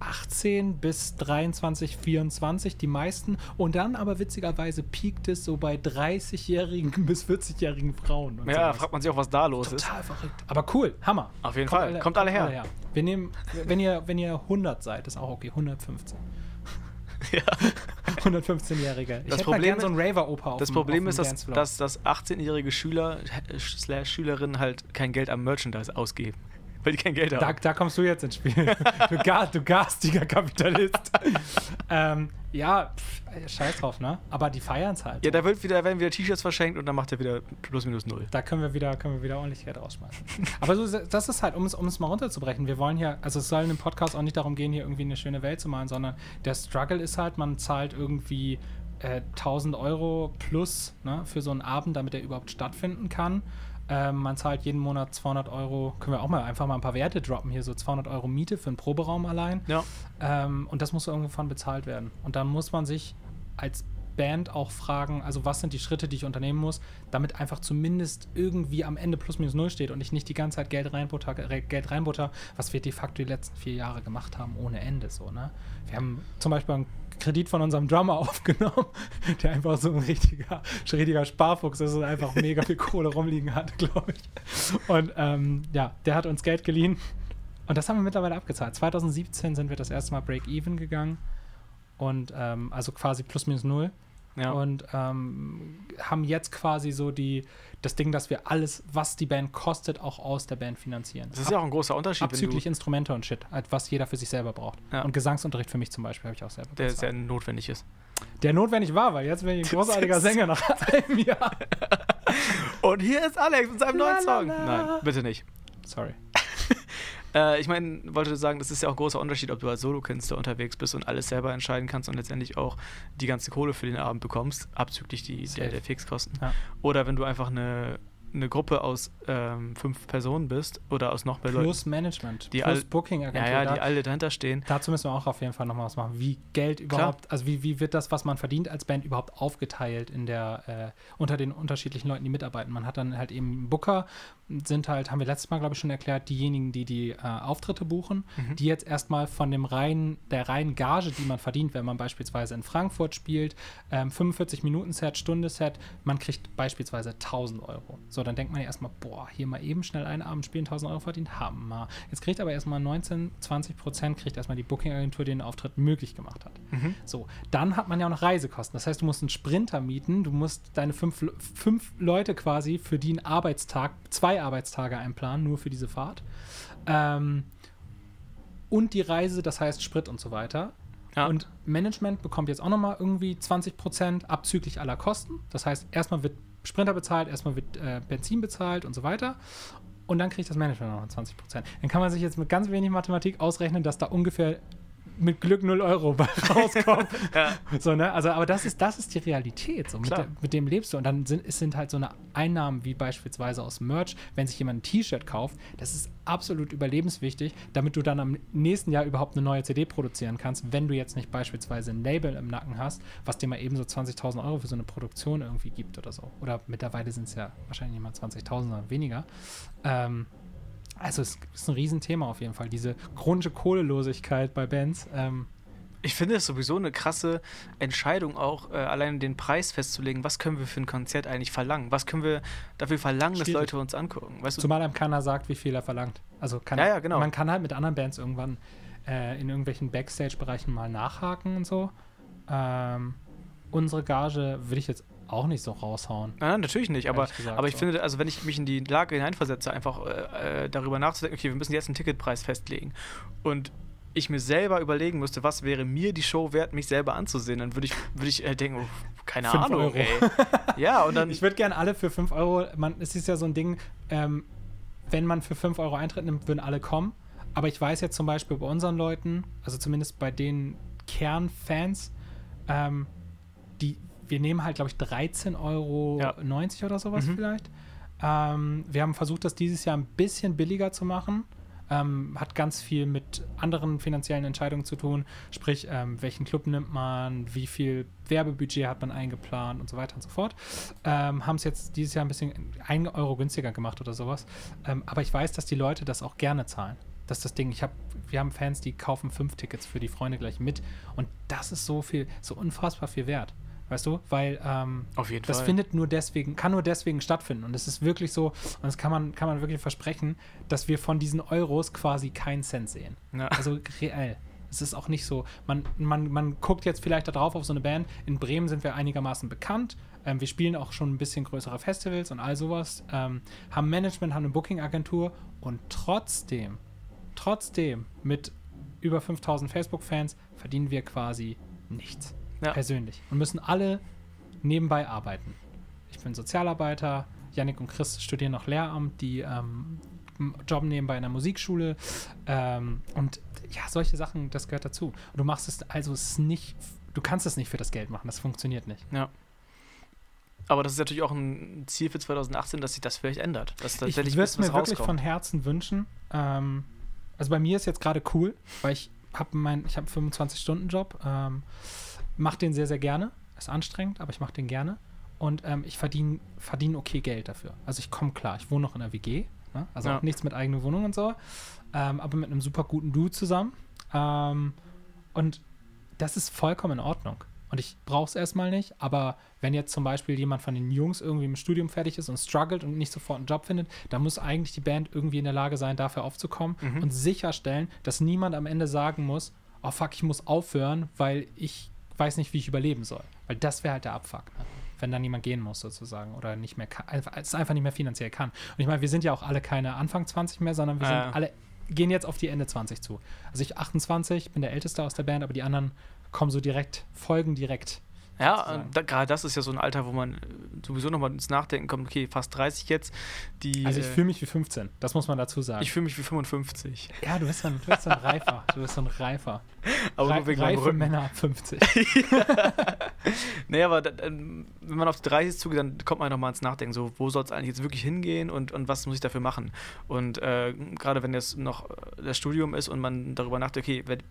18 bis 23, 24 die meisten. Und dann aber witzigerweise piekt es so bei 30-jährigen bis 40-jährigen Frauen. Ja, sowas. fragt man sich auch, was da los ist. Total verrückt. Aber cool, Hammer. Auf jeden Fall. Kommt alle her. Wir nehmen, wenn ihr, wenn ihr 100 seid, ist auch okay. 115. Ja. 115-Jährige. Ich Das hätte mal Problem gern so einen Raver-Opa Das Problem ist, dass, dass, dass 18-jährige Schüler äh, slash Schülerinnen halt kein Geld am Merchandise ausgeben. Weil die kein Geld haben. Da, da kommst du jetzt ins Spiel. Du, Gas, du garstiger Kapitalist. ähm, ja, pff, scheiß drauf, ne? Aber die feiern es halt. ja, da wird wieder, werden wieder T-Shirts verschenkt und dann macht er wieder plus minus null. Da können wir wieder, können wir wieder ordentlich Geld rausschmeißen. Aber so, das ist halt, um es, um es mal runterzubrechen, wir wollen hier, also es soll in dem Podcast auch nicht darum gehen, hier irgendwie eine schöne Welt zu malen, sondern der Struggle ist halt, man zahlt irgendwie äh, 1000 Euro plus ne, für so einen Abend, damit er überhaupt stattfinden kann. Ähm, man zahlt jeden Monat 200 Euro, können wir auch mal einfach mal ein paar Werte droppen hier, so 200 Euro Miete für einen Proberaum allein. Ja. Ähm, und das muss irgendwann bezahlt werden. Und dann muss man sich als Band auch fragen, also was sind die Schritte, die ich unternehmen muss, damit einfach zumindest irgendwie am Ende plus minus null steht und ich nicht die ganze Zeit Geld reinbutter, Geld reinbutter, was wir de facto die letzten vier Jahre gemacht haben, ohne Ende so, ne? Wir haben zum Beispiel einen Kredit von unserem Drummer aufgenommen, der einfach so ein richtiger, richtiger Sparfuchs ist und einfach mega viel Kohle rumliegen hat, glaube ich. Und ähm, ja, der hat uns Geld geliehen und das haben wir mittlerweile abgezahlt. 2017 sind wir das erste Mal Break-Even gegangen. Und ähm, also quasi plus minus null. Ja. Und ähm, haben jetzt quasi so die, das Ding, dass wir alles, was die Band kostet, auch aus der Band finanzieren. das ist ja auch ein großer Unterschied, Abzüglich Instrumente und Shit, halt, was jeder für sich selber braucht. Ja. Und Gesangsunterricht für mich zum Beispiel habe ich auch selber der sehr bezahlt. notwendig ist. Der notwendig war, weil jetzt bin ich ein großartiger Sänger nach einem Jahr. Und hier ist Alex mit seinem neuen Song. Nein, bitte nicht. Sorry. Äh, ich meine, wollte sagen, das ist ja auch ein großer Unterschied, ob du als Solokünstler unterwegs bist und alles selber entscheiden kannst und letztendlich auch die ganze Kohle für den Abend bekommst, abzüglich die, der, der Fixkosten. Ja. Oder wenn du einfach eine, eine Gruppe aus ähm, fünf Personen bist oder aus noch mehr Leuten, Plus Management, Die plus all- Booking ja, ja, da- die alle dahinter stehen. Dazu müssen wir auch auf jeden Fall nochmal was machen. Wie Geld überhaupt, also wie, wie wird das, was man verdient als Band, überhaupt aufgeteilt in der, äh, unter den unterschiedlichen Leuten, die mitarbeiten? Man hat dann halt eben Booker, sind halt, haben wir letztes Mal, glaube ich, schon erklärt, diejenigen, die die äh, Auftritte buchen, Mhm. die jetzt erstmal von dem reinen, der reinen Gage, die man verdient, wenn man beispielsweise in Frankfurt spielt, ähm, 45 Minuten Set, Stunde Set, man kriegt beispielsweise 1000 Euro. So, dann denkt man ja erstmal, boah, hier mal eben schnell einen Abend spielen, 1000 Euro verdient, Hammer. Jetzt kriegt aber erstmal 19, 20 Prozent, kriegt erstmal die Booking-Agentur, die den Auftritt möglich gemacht hat. So, dann hat man ja auch noch Reisekosten. Das heißt, du musst einen Sprinter mieten, du musst deine fünf, fünf Leute quasi für die einen Arbeitstag, zwei Arbeitstage einplanen, nur für diese Fahrt. Ähm, und die Reise, das heißt Sprit und so weiter. Ja. Und Management bekommt jetzt auch nochmal irgendwie 20% abzüglich aller Kosten. Das heißt, erstmal wird Sprinter bezahlt, erstmal wird äh, Benzin bezahlt und so weiter. Und dann kriegt das Management noch 20%. Dann kann man sich jetzt mit ganz wenig Mathematik ausrechnen, dass da ungefähr mit Glück 0 Euro bei rauskommt. Ja. So, ne? Also, aber das ist, das ist die Realität. So. Mit, der, mit dem lebst du. Und dann sind, es sind halt so eine Einnahmen wie beispielsweise aus Merch, wenn sich jemand ein T-Shirt kauft, das ist absolut überlebenswichtig, damit du dann am nächsten Jahr überhaupt eine neue CD produzieren kannst, wenn du jetzt nicht beispielsweise ein Label im Nacken hast, was dir mal eben so 20.000 Euro für so eine Produktion irgendwie gibt oder so. Oder mittlerweile sind es ja wahrscheinlich nicht mal 20.000, sondern weniger. Ähm, also es ist ein Riesenthema auf jeden Fall, diese chronische Kohlelosigkeit bei Bands. Ähm, Ich finde es sowieso eine krasse Entscheidung, auch äh, allein den Preis festzulegen. Was können wir für ein Konzert eigentlich verlangen? Was können wir dafür verlangen, dass Schwierig. Leute uns angucken? Weißt du? Zumal einem keiner sagt, wie viel er verlangt. Also kann, Ja, ja, genau. man kann halt mit anderen Bands irgendwann äh, in irgendwelchen Backstage-Bereichen mal nachhaken und so. Ähm, unsere Gage würde ich jetzt auch nicht so raushauen. Nein, nein, natürlich nicht, aber, gesagt, aber ich so. finde, also wenn ich mich in die Lage hineinversetze, einfach äh, darüber nachzudenken, okay, wir müssen jetzt einen Ticketpreis festlegen und ich mir selber überlegen müsste, was wäre mir die Show wert, mich selber anzusehen, dann würde ich, würde ich äh, denken, oh, keine Fünf Ahnung, Euro. ey. Ja, und dann, Ich würde gerne alle für 5 Euro, man, es ist ja so ein Ding, ähm, wenn man für 5 Euro Eintritt nimmt, würden alle kommen. Aber ich weiß jetzt zum Beispiel bei unseren Leuten, also zumindest bei den Kernfans, ähm, die, wir nehmen halt, glaube ich, 13,90 Euro Ja. oder sowas Mhm. vielleicht. Ähm, wir haben versucht, das dieses Jahr ein bisschen billiger zu machen. Ähm, hat ganz viel mit anderen finanziellen Entscheidungen zu tun. Sprich, ähm, welchen Club nimmt man, wie viel Werbebudget hat man eingeplant und so weiter und so fort. Ähm, haben es jetzt dieses Jahr ein bisschen ein Euro günstiger gemacht oder sowas. Ähm, aber ich weiß, dass die Leute das auch gerne zahlen. Das ist das Ding. Ich hab, wir haben Fans, die kaufen fünf Tickets für die Freunde gleich mit. Und das ist so viel, so unfassbar viel wert. Weißt du? Weil ähm, auf jeden das Fall. findet nur deswegen, kann nur deswegen stattfinden. Und es ist wirklich so, und das kann man, kann man wirklich versprechen, dass wir von diesen Euros quasi keinen Cent sehen. Ja. Also reell. Es ist auch nicht so, man, man, man guckt jetzt vielleicht da drauf auf so eine Band. In Bremen sind wir einigermaßen bekannt. Ähm, wir spielen auch schon ein bisschen größere Festivals und all sowas. Ähm, haben Management, haben eine Booking-Agentur und trotzdem, trotzdem mit über 5000 Facebook-Fans verdienen wir quasi nichts. Ja. Persönlich. Und müssen alle nebenbei arbeiten. Ich bin Sozialarbeiter, Yannick und Chris studieren noch Lehramt, die ähm, jobben nebenbei in der Musikschule. Ähm, und ja, solche Sachen, das gehört dazu. Und du machst es, also es ist nicht, du kannst es nicht für das Geld machen, das funktioniert nicht. Ja. Aber das ist natürlich auch ein Ziel für 2018, dass sich das vielleicht ändert. Dass Ich würde es mir was wirklich rauskommt. von Herzen wünschen. Ähm, also bei mir ist jetzt gerade cool, weil ich habe mein, ich habe einen 25-Stunden-Job, ähm, mache den sehr, sehr gerne. Ist anstrengend, aber ich mache den gerne. Und ähm, ich verdiene verdien okay Geld dafür. Also ich komme klar, ich wohne noch in der WG, ne? also Ja. auch nichts mit eigener Wohnung und so, ähm, aber mit einem super guten Dude zusammen. Ähm, und das ist vollkommen in Ordnung. Und ich brauche es erstmal nicht, aber wenn jetzt zum Beispiel jemand von den Jungs irgendwie im Studium fertig ist und struggelt und nicht sofort einen Job findet, dann muss eigentlich die Band irgendwie in der Lage sein, dafür aufzukommen Mhm. und sicherstellen, dass niemand am Ende sagen muss, oh fuck, ich muss aufhören, weil ich weiß nicht, wie ich überleben soll. Weil das wäre halt der Abfuck, ne? wenn dann jemand gehen muss sozusagen oder nicht mehr kann, einfach- es einfach nicht mehr finanziell kann. Und ich meine, wir sind ja auch alle keine Anfang 20 mehr, sondern wir Ah, sind ja. alle gehen jetzt auf die Ende 20 zu. Also ich 28, bin der Älteste aus der Band, aber die anderen kommen so direkt, folgen direkt Ja, da, gerade das ist ja so ein Alter, wo man äh, sowieso nochmal ins Nachdenken kommt, okay, fast 30 jetzt. Die, Also ich äh, fühle mich wie 15, das muss man dazu sagen. ich fühle mich wie 55. ja, du bist ein, du bist ein Reifer. Du bist so ein Reifer. Aber nur wegen reife. Männer ab 50. Nee, aber da, wenn man auf die 30 zugeht, dann kommt man nochmal ins Nachdenken, so wo soll es eigentlich jetzt wirklich hingehen und, und was muss ich dafür machen? Und äh, gerade wenn jetzt noch äh, das Studium ist und man darüber nachdenkt, okay, werd,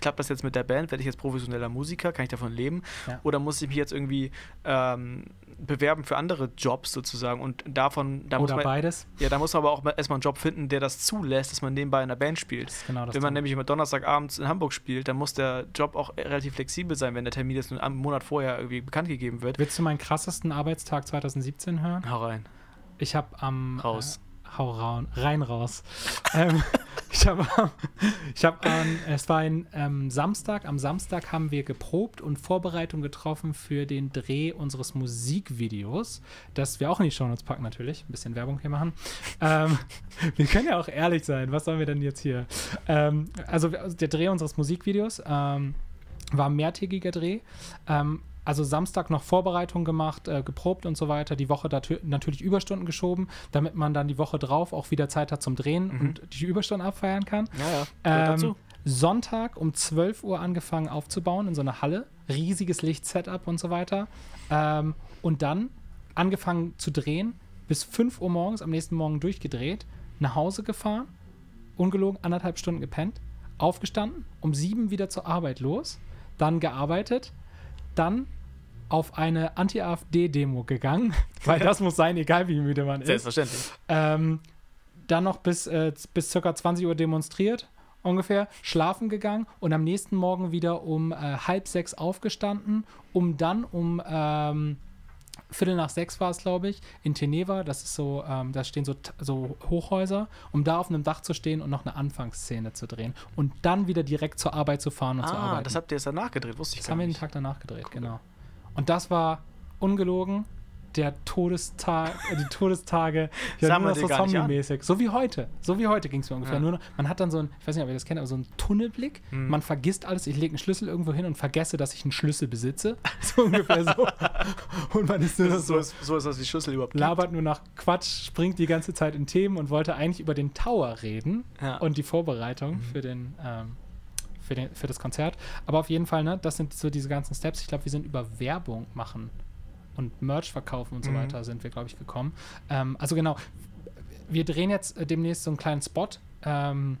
klappt das jetzt mit der Band, werde ich jetzt professioneller Musiker, kann ich davon leben? Ja. Oder muss ich mich jetzt irgendwie ähm, bewerben für andere Jobs sozusagen und davon, da muss Oder man, beides. ja, da muss man aber auch mal erstmal einen Job finden, der das zulässt, dass man nebenbei in einer Band spielt. Genau. Wenn man Ding. nämlich immer Donnerstagabends in Hamburg spielt, dann muss der Job auch relativ flexibel sein, wenn der Termin jetzt nur einen Monat vorher irgendwie bekannt gegeben wird. Willst du meinen krassesten Arbeitstag 2017 hören? Hau rein. Ich habe am. Raus. Äh, hau raun, rein raus. ähm, ich habe ich hab an, es war ein ähm, Samstag, am Samstag haben wir geprobt und Vorbereitung getroffen für den Dreh unseres Musikvideos, das wir auch in die Shownotes packen natürlich, ein bisschen Werbung hier machen. Ähm, wir können ja auch ehrlich sein, was sollen wir denn jetzt hier? Ähm, also der Dreh unseres Musikvideos ähm, war ein mehrtägiger Dreh. Ähm, also Samstag noch Vorbereitung gemacht, äh, geprobt und so weiter. Die Woche natürlich Überstunden geschoben, damit man dann die Woche drauf auch wieder Zeit hat zum Drehen und die Überstunden abfeiern kann. Ja, ja. Gehört Ähm, dazu. Sonntag um 12 Uhr angefangen aufzubauen in so einer Halle. Riesiges Lichtsetup und so weiter. Ähm, und dann angefangen zu drehen, bis 5 Uhr morgens, am nächsten Morgen durchgedreht, nach Hause gefahren, ungelogen anderthalb Stunden gepennt, aufgestanden, um 7 wieder zur Arbeit los, dann gearbeitet, dann auf eine Anti-AfD-Demo gegangen, weil das muss sein, egal wie müde man ist. Selbstverständlich. Ähm, dann noch bis, äh, bis circa 20 Uhr demonstriert, ungefähr, schlafen gegangen und am nächsten Morgen wieder um äh, halb sechs aufgestanden, um dann um ähm, Viertel nach sechs war es, glaube ich, in Teneva, das ist so, ähm, da stehen so, so Hochhäuser, um da auf einem Dach zu stehen und noch eine Anfangsszene zu drehen und dann wieder direkt zur Arbeit zu fahren und zu Ah, arbeiten. das habt ihr jetzt danach gedreht, wusste ich Das gar haben wir den nicht. Tag danach gedreht, genau. Und das war ungelogen der Todestag, äh, die Todestage, ja, nur noch so nicht zombie-mäßig. So wie heute. So wie heute ging es mir ungefähr. Ja. Nur noch, man hat dann so ein, ich weiß nicht, ob ihr das kennt, aber so einen Tunnelblick. Mhm. Man vergisst alles. Ich lege einen Schlüssel irgendwo hin und vergesse, dass ich einen Schlüssel besitze. So ungefähr so. Und man ist nur Das ist so, so, ist, so ist das die Schlüssel überhaupt. gibt. labert nur nach Quatsch, springt die ganze Zeit in Themen und wollte eigentlich über den Tower reden Ja. und die Vorbereitung Mhm. für den, ähm, für den für das Konzert. Aber auf jeden Fall, ne, das sind so diese ganzen Steps. Ich glaube, wir sind über Werbung machen und Merch verkaufen und so Mhm. weiter sind wir, glaube ich, gekommen. Ähm, also genau, wir drehen jetzt äh, demnächst so einen kleinen Spot ähm,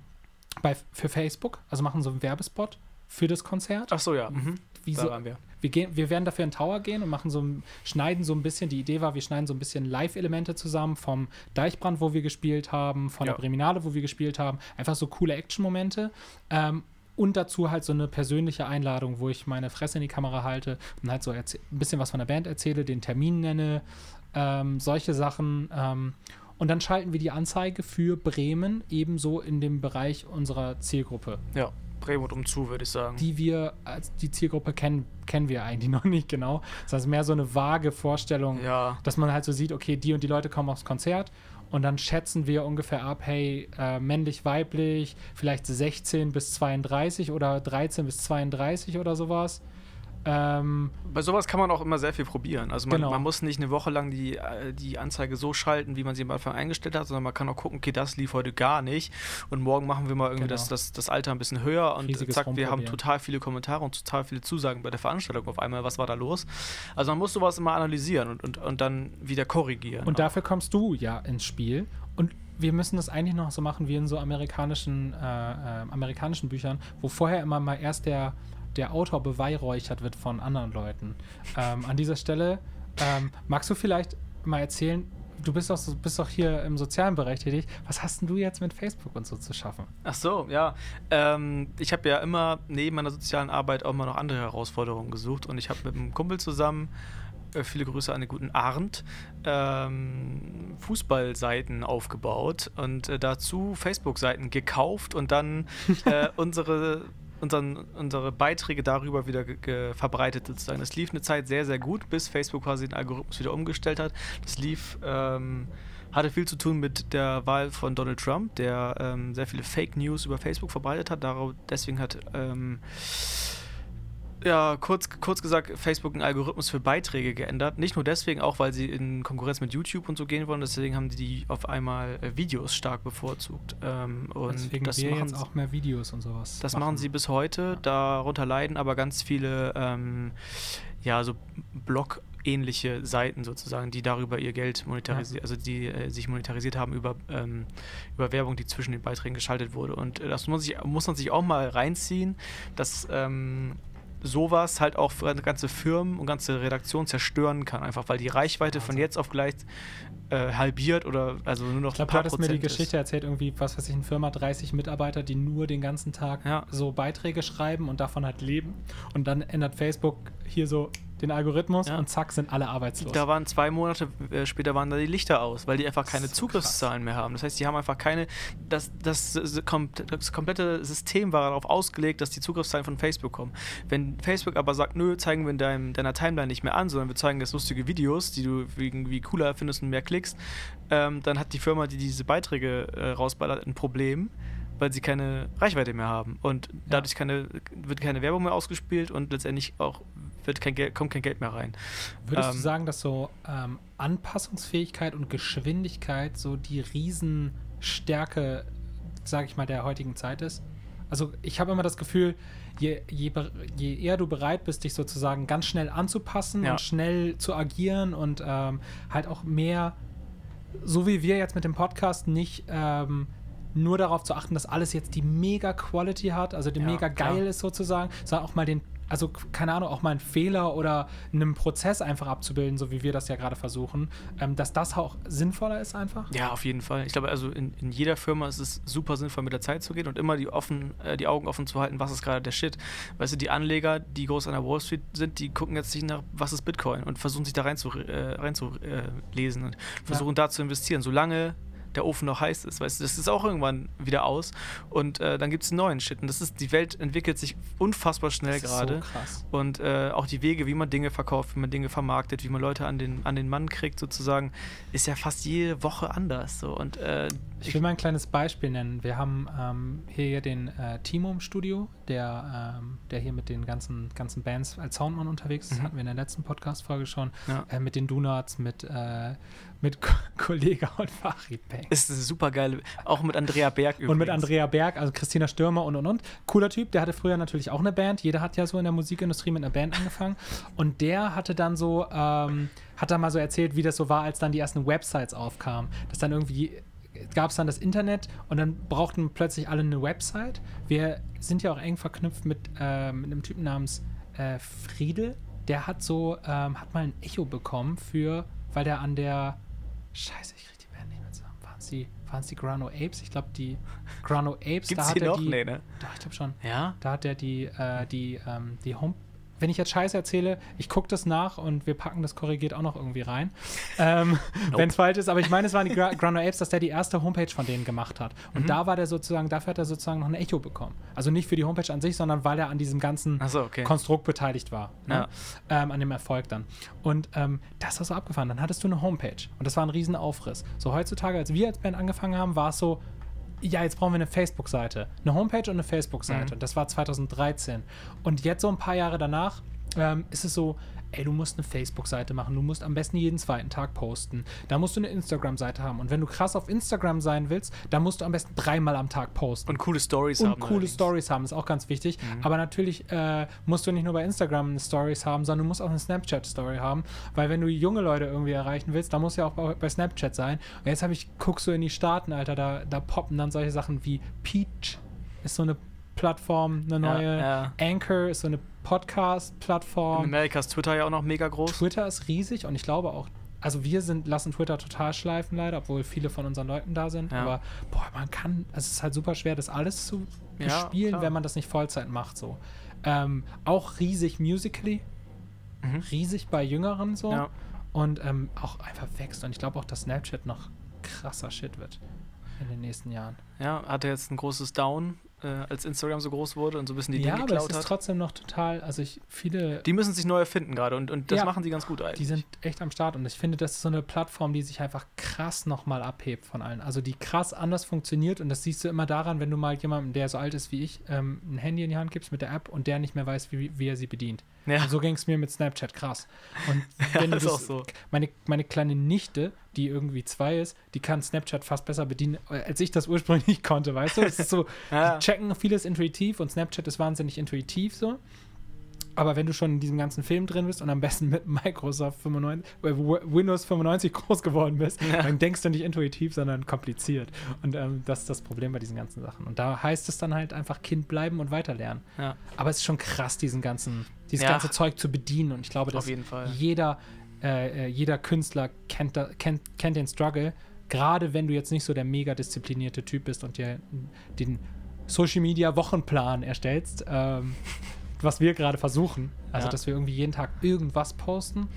bei, für Facebook, also machen so einen Werbespot für das Konzert. Ach so, ja. Mhm. Wie Da so, waren wir. wir, gehen, wir werden dafür in den Tower gehen und machen so schneiden so ein bisschen, die Idee war, wir schneiden so ein bisschen Live-Elemente zusammen vom Deichbrand, wo wir gespielt haben, von Ja. der Breminale, wo wir gespielt haben. Einfach so coole Action-Momente. Ähm, und dazu halt so eine persönliche Einladung, wo ich meine Fresse in die Kamera halte und halt so ein bisschen was von der Band erzähle, den Termin nenne, ähm, solche Sachen. Ähm, und dann schalten wir die Anzeige für Bremen ebenso in dem Bereich unserer Zielgruppe Ja, Bremen und umzu, würde ich sagen. die wir als die Zielgruppe kennen, kennen wir eigentlich noch nicht genau. Das heißt, mehr so eine vage Vorstellung, ja, dass man halt so sieht, okay, die und die Leute kommen aufs Konzert und dann schätzen wir ungefähr ab, hey, äh, männlich, weiblich, vielleicht 16 bis 32 oder 13 bis 32 oder sowas. Ähm, bei sowas kann man auch immer sehr viel probieren. Also man, Genau. man muss nicht eine Woche lang die, äh, die Anzeige so schalten, wie man sie am Anfang eingestellt hat, sondern man kann auch gucken, okay, das lief heute gar nicht und morgen machen wir mal irgendwie Genau. das, das, das Alter ein bisschen höher und Riesiges zack, wir haben total viele Kommentare und total viele Zusagen bei der Veranstaltung auf einmal. Was war da los? Also man muss sowas immer analysieren und, und, und dann wieder korrigieren. Und dafür kommst du ja ins Spiel. Und wir müssen das eigentlich noch so machen wie in so amerikanischen, äh, äh, amerikanischen Büchern, wo vorher immer mal erst der, der Autor beweihräuchert wird von anderen Leuten. Ähm, an dieser Stelle ähm, magst du vielleicht mal erzählen, du bist doch, bist doch hier im sozialen Bereich tätig. Was hast denn du jetzt mit Facebook und so zu schaffen? Ach so, ja. Ähm, ich habe ja immer neben meiner sozialen Arbeit auch mal noch andere Herausforderungen gesucht und ich habe mit einem Kumpel zusammen, äh, viele Grüße an den guten Arndt, ähm, Fußballseiten aufgebaut und äh, dazu Facebook-Seiten gekauft und dann äh, unsere unseren, unsere Beiträge darüber wieder verbreitet sozusagen. Das lief eine Zeit sehr, sehr gut, bis Facebook quasi den Algorithmus wieder umgestellt hat. Das lief, ähm, hatte viel zu tun mit der Wahl von Donald Trump, der ähm, sehr viele Fake News über Facebook verbreitet hat. Darauf, deswegen hat ähm, ja, kurz, kurz gesagt, Facebook einen Algorithmus für Beiträge geändert. Nicht nur deswegen, auch weil sie in Konkurrenz mit YouTube und so gehen wollen. Deswegen haben die auf einmal äh, Videos stark bevorzugt. Ähm, und Deswegen das wir machen jetzt auch mehr Videos und sowas. Das machen sie bis heute. Darunter leiden aber ganz viele, ähm, ja, so Blog-ähnliche Seiten sozusagen, die darüber ihr Geld monetarisieren, also die äh, sich monetarisiert haben über, ähm, über Werbung, die zwischen den Beiträgen geschaltet wurde. Und äh, das muss, ich, muss man sich auch mal reinziehen, dass ähm, sowas halt auch für ganze Firmen und ganze Redaktionen zerstören kann, einfach weil die Reichweite von jetzt auf gleich äh, halbiert oder also nur noch Ich glaube, ein paar hattest mir die Prozent ist. Geschichte erzählt, irgendwie, was weiß ich, eine Firma, 30 Mitarbeiter, die nur den ganzen Tag Ja. so Beiträge schreiben und davon halt leben. Und dann ändert Facebook hier so den Algorithmus Ja. und zack, sind alle arbeitslos. Da waren zwei Monate äh, später waren da die Lichter aus, weil die einfach keine so Zugriffszahlen mehr haben. Das heißt, die haben einfach keine. Das, das, das, kom- das komplette System war darauf ausgelegt, dass die Zugriffszahlen von Facebook kommen. Wenn Facebook aber sagt, nö, zeigen wir in deinem, deiner Timeline nicht mehr an, sondern wir zeigen jetzt lustige Videos, die du irgendwie cooler findest und mehr klickst, ähm, dann hat die Firma, die diese Beiträge äh, rausballert, ein Problem. Weil sie keine Reichweite mehr haben. Und dadurch keine, wird keine Werbung mehr ausgespielt und letztendlich auch wird kein Geld, kommt kein Geld mehr rein. Würdest du ähm, sagen, dass so ähm, Anpassungsfähigkeit und Geschwindigkeit so die Riesenstärke, sage ich mal, der heutigen Zeit ist? Also ich habe immer das Gefühl, je, je, je eher du bereit bist, dich sozusagen ganz schnell anzupassen Ja. und schnell zu agieren und ähm, halt auch mehr, so wie wir jetzt mit dem Podcast, nicht ähm, nur darauf zu achten, dass alles jetzt die mega Quality hat, also die Ja, mega klar. geil ist sozusagen, sondern auch mal den, also keine Ahnung, auch mal einen Fehler oder einen Prozess einfach abzubilden, so wie wir das ja gerade versuchen, ähm, dass das auch sinnvoller ist einfach. Ja, auf jeden Fall. Ich glaube, also in, in jeder Firma ist es super sinnvoll, mit der Zeit zu gehen und immer die, offen, äh, die Augen offen zu halten, was ist gerade der Shit. Weißt du, die Anleger, die groß an der Wall Street sind, die gucken jetzt nicht nach, was ist Bitcoin und versuchen sich da rein zu, äh, rein zu äh, lesen und versuchen da zu investieren, solange der Ofen noch heiß ist. Weißt du, das ist auch irgendwann wieder aus und äh, dann gibt es einen neuen Shit. Und das ist, die Welt entwickelt sich unfassbar schnell gerade. So. Und äh, auch die Wege, wie man Dinge verkauft, wie man Dinge vermarktet, wie man Leute an den, an den Mann kriegt, sozusagen, ist ja fast jede Woche anders. So. Und äh, Ich will mal ein kleines Beispiel nennen. Wir haben ähm, hier den äh, Timo im Studio, der, ähm, der hier mit den ganzen, ganzen Bands als Soundmann unterwegs ist. Das Mhm. hatten wir in der letzten Podcast-Folge schon. Ja. Äh, mit den Donuts, mit, äh, mit Ko Kollega und Farid Bang. ist super geile, auch mit Andrea Berg übrigens. Und mit Andrea Berg, also Christina Stürmer und und und. Cooler Typ, der hatte früher natürlich auch eine Band. Jeder hat ja so in der Musikindustrie mit einer Band angefangen. Und der hatte dann so, ähm, hat dann mal so erzählt, wie das so war, als dann die ersten Websites aufkamen. Dass dann irgendwie gab es dann das Internet und dann brauchten plötzlich alle eine Website. Wir sind ja auch eng verknüpft mit, äh, mit einem Typen namens äh, Friedel. Der hat so, ähm, hat mal ein Echo bekommen für, weil der an der Scheiße, ich krieg die Band nicht mehr zusammen. Waren es die, waren's die Grano Apes? Ich glaube, die Grano Apes, Gibt's da hat die er noch? die. Nee, ne? Doch, ich glaube schon. Ja? Da hat er die, äh, die, ähm, die Home. Wenn ich jetzt Scheiße erzähle, ich gucke das nach und wir packen das korrigiert auch noch irgendwie rein. Ähm, Wenn es falsch ist, aber ich meine, es waren die Gra Grano Apes, dass der die erste Homepage von denen gemacht hat. Und Mhm. da war der sozusagen, dafür hat er sozusagen noch ein Echo bekommen. Also nicht für die Homepage an sich, sondern weil er an diesem ganzen so, okay. Konstrukt beteiligt war. Ne? Ähm, an dem Erfolg dann. Und ähm, das war so abgefahren. Dann hattest du eine Homepage. Und das war ein Riesenaufriss. So heutzutage, als wir als Band angefangen haben, war es so, ja, jetzt brauchen wir eine Facebook-Seite. Eine Homepage und eine Facebook-Seite. Mhm. Und das war 2013. Und jetzt so ein paar Jahre danach ähm, ist es so, ey, du musst eine Facebook-Seite machen. Du musst am besten jeden zweiten Tag posten. Da musst du eine Instagram-Seite haben. Und wenn du krass auf Instagram sein willst, dann musst du am besten dreimal am Tag posten Und coole Stories und haben. coole allerdings. Stories haben, ist auch ganz wichtig. Mhm. Aber natürlich äh, musst du nicht nur bei Instagram Stories haben, sondern du musst auch eine Snapchat-Story haben. Weil wenn du junge Leute irgendwie erreichen willst, dann muss ja auch bei, bei Snapchat sein. Und jetzt habe ich, guckst du in die Staaten, Alter, da, da poppen dann solche Sachen wie Peach ist so eine Plattform, eine Ja, neue. ja. Anchor ist so eine In Podcast-Plattform. Amerika ist Twitter ja auch noch mega groß. Twitter ist riesig und ich glaube auch, also wir sind, lassen Twitter total schleifen leider, obwohl viele von unseren Leuten da sind. Ja. Aber boah, man kann, es ist halt super schwer, das alles zu Ja, bespielen, klar. wenn man das nicht Vollzeit macht. So. Ähm, auch riesig musically, Mhm. riesig bei Jüngeren so. Ja. Und ähm, auch einfach wächst. Und ich glaube auch, dass Snapchat noch krasser Shit wird in den nächsten Jahren. Ja, hatte jetzt ein großes Down äh, als Instagram so groß wurde und so ein bisschen die ja, Dinge aber es geklaut ist hat. trotzdem noch total, also ich, viele, Die müssen sich neu erfinden gerade und, und das Ja, machen sie ganz gut eigentlich. die sind echt am Start und ich finde, das ist so eine Plattform, die sich einfach krass nochmal abhebt von allen. Also die krass anders funktioniert und das siehst du immer daran, wenn du mal jemandem, der so alt ist wie ich, ähm, ein Handy in die Hand gibst mit der App und der nicht mehr weiß, wie, wie er sie bedient. Ja, so ging es mir mit Snapchat krass. Und wenn ist das, auch so. meine, meine kleine Nichte, die irgendwie zwei ist, die kann Snapchat fast besser bedienen, äh, als ich das ursprünglich konnte, weißt du? Es ist so, Ja. die checken vieles intuitiv und Snapchat ist wahnsinnig intuitiv so. Aber wenn du schon in diesem ganzen Film drin bist und am besten mit Microsoft 95, äh, Windows 95 groß geworden bist, Ja. dann denkst du nicht intuitiv, sondern kompliziert. Und ähm, das ist das Problem bei diesen ganzen Sachen. Und da heißt es dann halt einfach Kind bleiben und weiterlernen. Ja. Aber es ist schon krass, diesen ganzen, dieses Ja. ganze Zeug zu bedienen. Und ich glaube, dass jeder, äh, äh, jeder Künstler kennt, da, kennt, kennt den Struggle. Gerade wenn du jetzt nicht so der mega disziplinierte Typ bist und dir den Social Media Wochenplan erstellst, ähm, was wir gerade versuchen. Also, Ja. dass wir irgendwie jeden Tag irgendwas posten.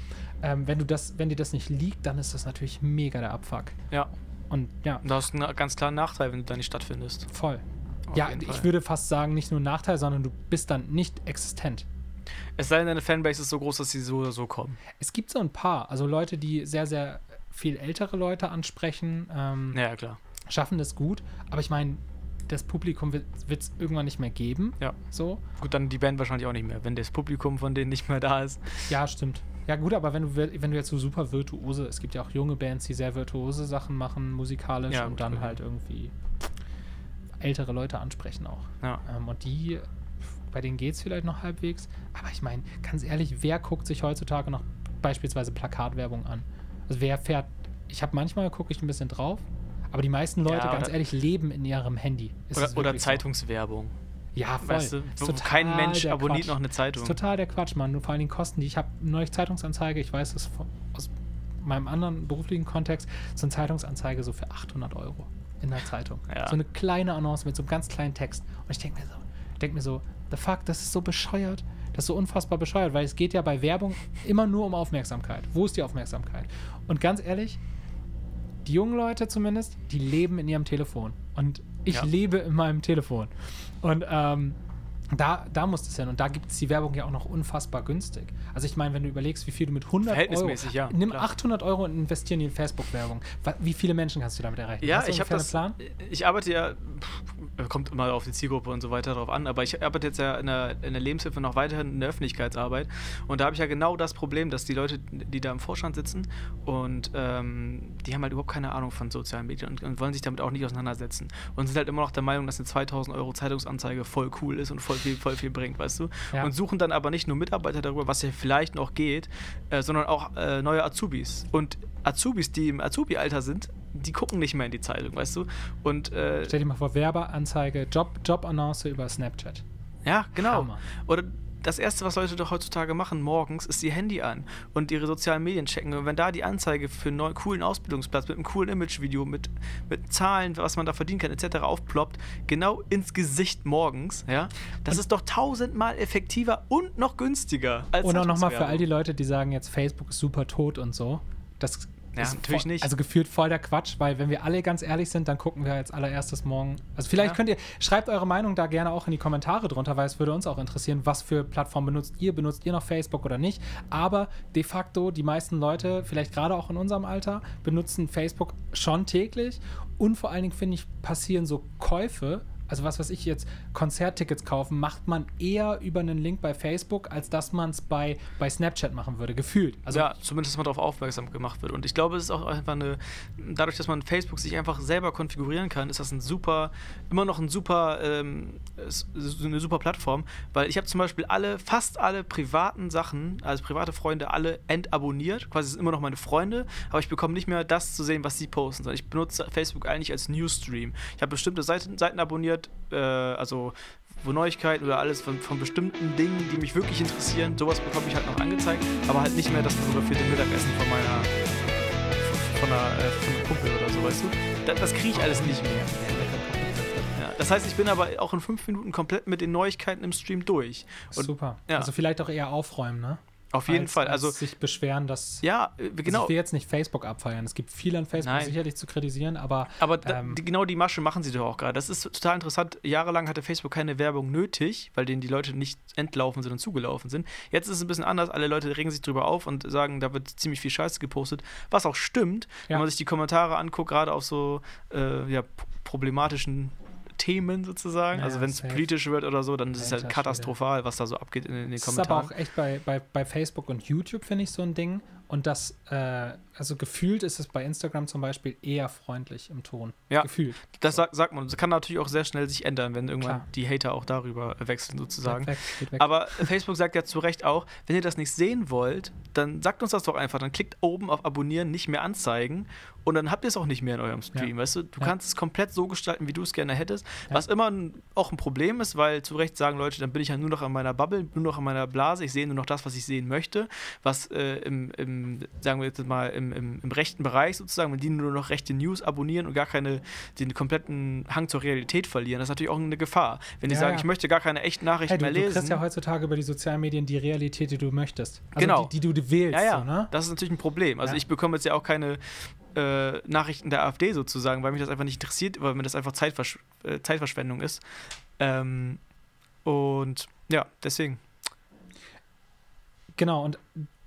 Ähm, wenn, du das, wenn dir das nicht liegt, dann ist das natürlich mega der Abfuck. ja. Und ja, da hast du einen ganz klaren Nachteil, wenn du da nicht stattfindest. voll. Auf ja, ich würde fast sagen, nicht nur ein Nachteil, sondern du bist dann nicht existent. Es sei denn, deine Fanbase ist so groß, dass sie so oder so kommen. Es gibt so ein paar, also Leute, die sehr, sehr viel ältere Leute ansprechen, ähm, Ja, klar. schaffen das gut. Aber ich meine, das Publikum wird es irgendwann nicht mehr geben. Ja. So. Gut, dann die Band wahrscheinlich auch nicht mehr, wenn das Publikum von denen nicht mehr da ist. Ja, stimmt. Ja, gut, aber wenn du, wir- wenn du jetzt so super virtuose, es gibt ja auch junge Bands, die sehr virtuose Sachen machen, musikalisch Ja, und gut, dann halt irgendwie ältere Leute ansprechen auch. Ja. Ähm, und die, bei denen geht es vielleicht noch halbwegs. Aber ich meine, ganz ehrlich, wer guckt sich heutzutage noch beispielsweise Plakatwerbung an? Also wer fährt, ich habe manchmal, gucke ich ein bisschen drauf, aber die meisten Leute, Ja, ganz ehrlich, leben in ihrem Handy. Ist Oder, oder wirklich so. Zeitungswerbung. Ja, voll. Weißt du, kein Mensch abonniert Quatsch. noch eine Das Zeitung. ist total der Quatsch, Mann. Und vor allen Dingen Kosten, die ich habe neulich Zeitungsanzeige, ich weiß es aus meinem anderen beruflichen Kontext, so eine Zeitungsanzeige so für 800 Euro in der Zeitung. Ja. So eine kleine Annonce mit so einem ganz kleinen Text. Und ich denke mir so, denk mir so, the fuck, das ist so bescheuert. Das ist so unfassbar bescheuert, weil es geht ja bei Werbung immer nur um Aufmerksamkeit. Wo ist die Aufmerksamkeit? Und ganz ehrlich, die jungen Leute zumindest, die leben in ihrem Telefon. Und ich Ja. lebe in meinem Telefon. Und ähm, da, da muss es hin. Und da gibt es die Werbung ja auch noch unfassbar günstig. Also ich meine, wenn du überlegst, wie viel du mit 100 Euro... Verhältnismäßig, ja, Nimm klar. 800 Euro und investieren die in Facebook-Werbung. Wa- Wie viele Menschen kannst du damit erreichen? Ja, ich habe das. Plan? Ich arbeite ja, pff, kommt immer auf die Zielgruppe und so weiter drauf an, aber ich arbeite jetzt ja in der, in der Lebenshilfe noch weiterhin in der Öffentlichkeitsarbeit und da habe ich ja genau das Problem, dass die Leute, die da im Vorstand sitzen und ähm, die haben halt überhaupt keine Ahnung von sozialen Medien und, und wollen sich damit auch nicht auseinandersetzen und sind halt immer noch der Meinung, dass eine 2000 Euro Zeitungsanzeige voll cool ist und voll viel, voll viel bringt, weißt du? Ja. Und suchen dann aber nicht nur Mitarbeiter darüber, was ja vielleicht noch geht, äh, sondern auch äh, neue Azubis. Und Azubis, die im Azubi-Alter sind, die gucken nicht mehr in die Zeitung, weißt du? Und äh, Stell dir mal vor, Werbeanzeige, Job, Jobannonce über Snapchat. ja, genau. Hammer. Oder das erste, was Leute doch heutzutage machen morgens, ist ihr Handy an und ihre sozialen Medien checken. Und wenn da die Anzeige für einen neuen, coolen Ausbildungsplatz mit einem coolen Imagevideo, mit, mit Zahlen, was man da verdienen kann, etc. aufploppt, genau ins Gesicht morgens, ja, das ist doch tausendmal effektiver und noch günstiger als Und auch nochmal für all die Leute, die sagen jetzt, Facebook ist super tot und so. Das Ja, ist natürlich voll, nicht. Also gefühlt voll der Quatsch, weil wenn wir alle ganz ehrlich sind, dann gucken wir als allererstes morgen. Also vielleicht Ja. könnt ihr, schreibt eure Meinung da gerne auch in die Kommentare drunter, weil es würde uns auch interessieren, was für Plattform benutzt ihr? Benutzt ihr noch Facebook oder nicht? Aber de facto, die meisten Leute, vielleicht gerade auch in unserem Alter, benutzen Facebook schon täglich. Und vor allen Dingen, finde ich, passieren so Käufe. Also was weiß ich jetzt, Konzerttickets kaufen, macht man eher über einen Link bei Facebook, als dass man es bei, bei Snapchat machen würde, gefühlt. Also ja, zumindest, dass man darauf aufmerksam gemacht wird. Und ich glaube, es ist auch einfach eine, dadurch, dass man Facebook sich einfach selber konfigurieren kann, ist das ein super, immer noch ein super, ähm, eine super Plattform, weil ich habe zum Beispiel alle, fast alle privaten Sachen, also private Freunde, alle entabonniert. Quasi sind immer noch meine Freunde, aber ich bekomme nicht mehr das zu sehen, was sie posten, sondern ich benutze Facebook eigentlich als Newsstream. Ich habe bestimmte Seiten, Seiten abonniert, äh, also wo Neuigkeiten oder alles von, von bestimmten Dingen, die mich wirklich interessieren, sowas bekomme ich halt noch angezeigt, aber halt nicht mehr das fotografierte Mittagessen von meiner von, einer, äh, von einem Kumpel oder so, weißt du? Das, das kriege ich alles nicht mehr. Ja, das heißt, ich bin aber auch in fünf Minuten komplett mit den Neuigkeiten im Stream durch. Und super. ja. Also vielleicht auch eher aufräumen, ne? Auf jeden als, Fall. als Also, sich beschweren, dass. ja, äh, Also genau. ich will jetzt nicht Facebook abfeiern. Es gibt viel an Facebook Nein. sicherlich zu kritisieren, aber Aber da, Ähm, die, genau die Masche machen sie doch auch gerade. Das ist total interessant. Jahrelang hatte Facebook keine Werbung nötig, weil denen die Leute nicht entlaufen sind und zugelaufen sind. Jetzt ist es ein bisschen anders. Alle Leute regen sich drüber auf und sagen, da wird ziemlich viel Scheiße gepostet. Was auch stimmt, wenn Ja. man sich die Kommentare anguckt, gerade auf so äh, ja, problematischen Themen sozusagen. Ja, also wenn es politisch wird oder so, dann ist es halt katastrophal, was da so abgeht in, in den es ist aber Kommentaren. auch echt bei, bei, bei Facebook und YouTube, finde ich, so ein Ding. Und das, äh, also gefühlt ist es bei Instagram zum Beispiel eher freundlich im Ton. Ja. Gefühlt. Das sagt, sagt man. Das kann natürlich auch sehr schnell sich ändern, wenn irgendwann Klar. die Hater auch darüber wechseln sozusagen. Weg, geht weg. Aber Facebook sagt ja zu Recht auch, wenn ihr das nicht sehen wollt, dann sagt uns das doch einfach. Dann klickt oben auf Abonnieren, nicht mehr anzeigen und dann habt ihr es auch nicht mehr in eurem Stream. Ja. Weißt du, du Ja. kannst es komplett so gestalten, wie du es gerne hättest. Ja. Was immer ein, auch ein Problem ist, weil zu Recht sagen Leute, dann bin ich ja nur noch in meiner Bubble, nur noch in meiner Blase. Ich sehe nur noch das, was ich sehen möchte. Was äh, im, im, sagen wir jetzt mal, im, im, im rechten Bereich sozusagen, wenn die nur noch rechte News abonnieren und gar keine, den kompletten Hang zur Realität verlieren, das ist natürlich auch eine Gefahr. Wenn die Ja, sagen, ja. ich möchte gar keine echten Nachrichten hey, du, mehr du lesen. kriegst ja heutzutage über die sozialen Medien die Realität, die du möchtest. Also Genau. die, die du wählst. Ja, ja, So, ne? das ist natürlich ein Problem. Also ich bekomme jetzt ja auch keine äh, Nachrichten der AfD sozusagen, weil mich das einfach nicht interessiert, weil mir das einfach Zeitversch äh, Zeitverschwendung ist. Ähm, und ja, deswegen. Genau, und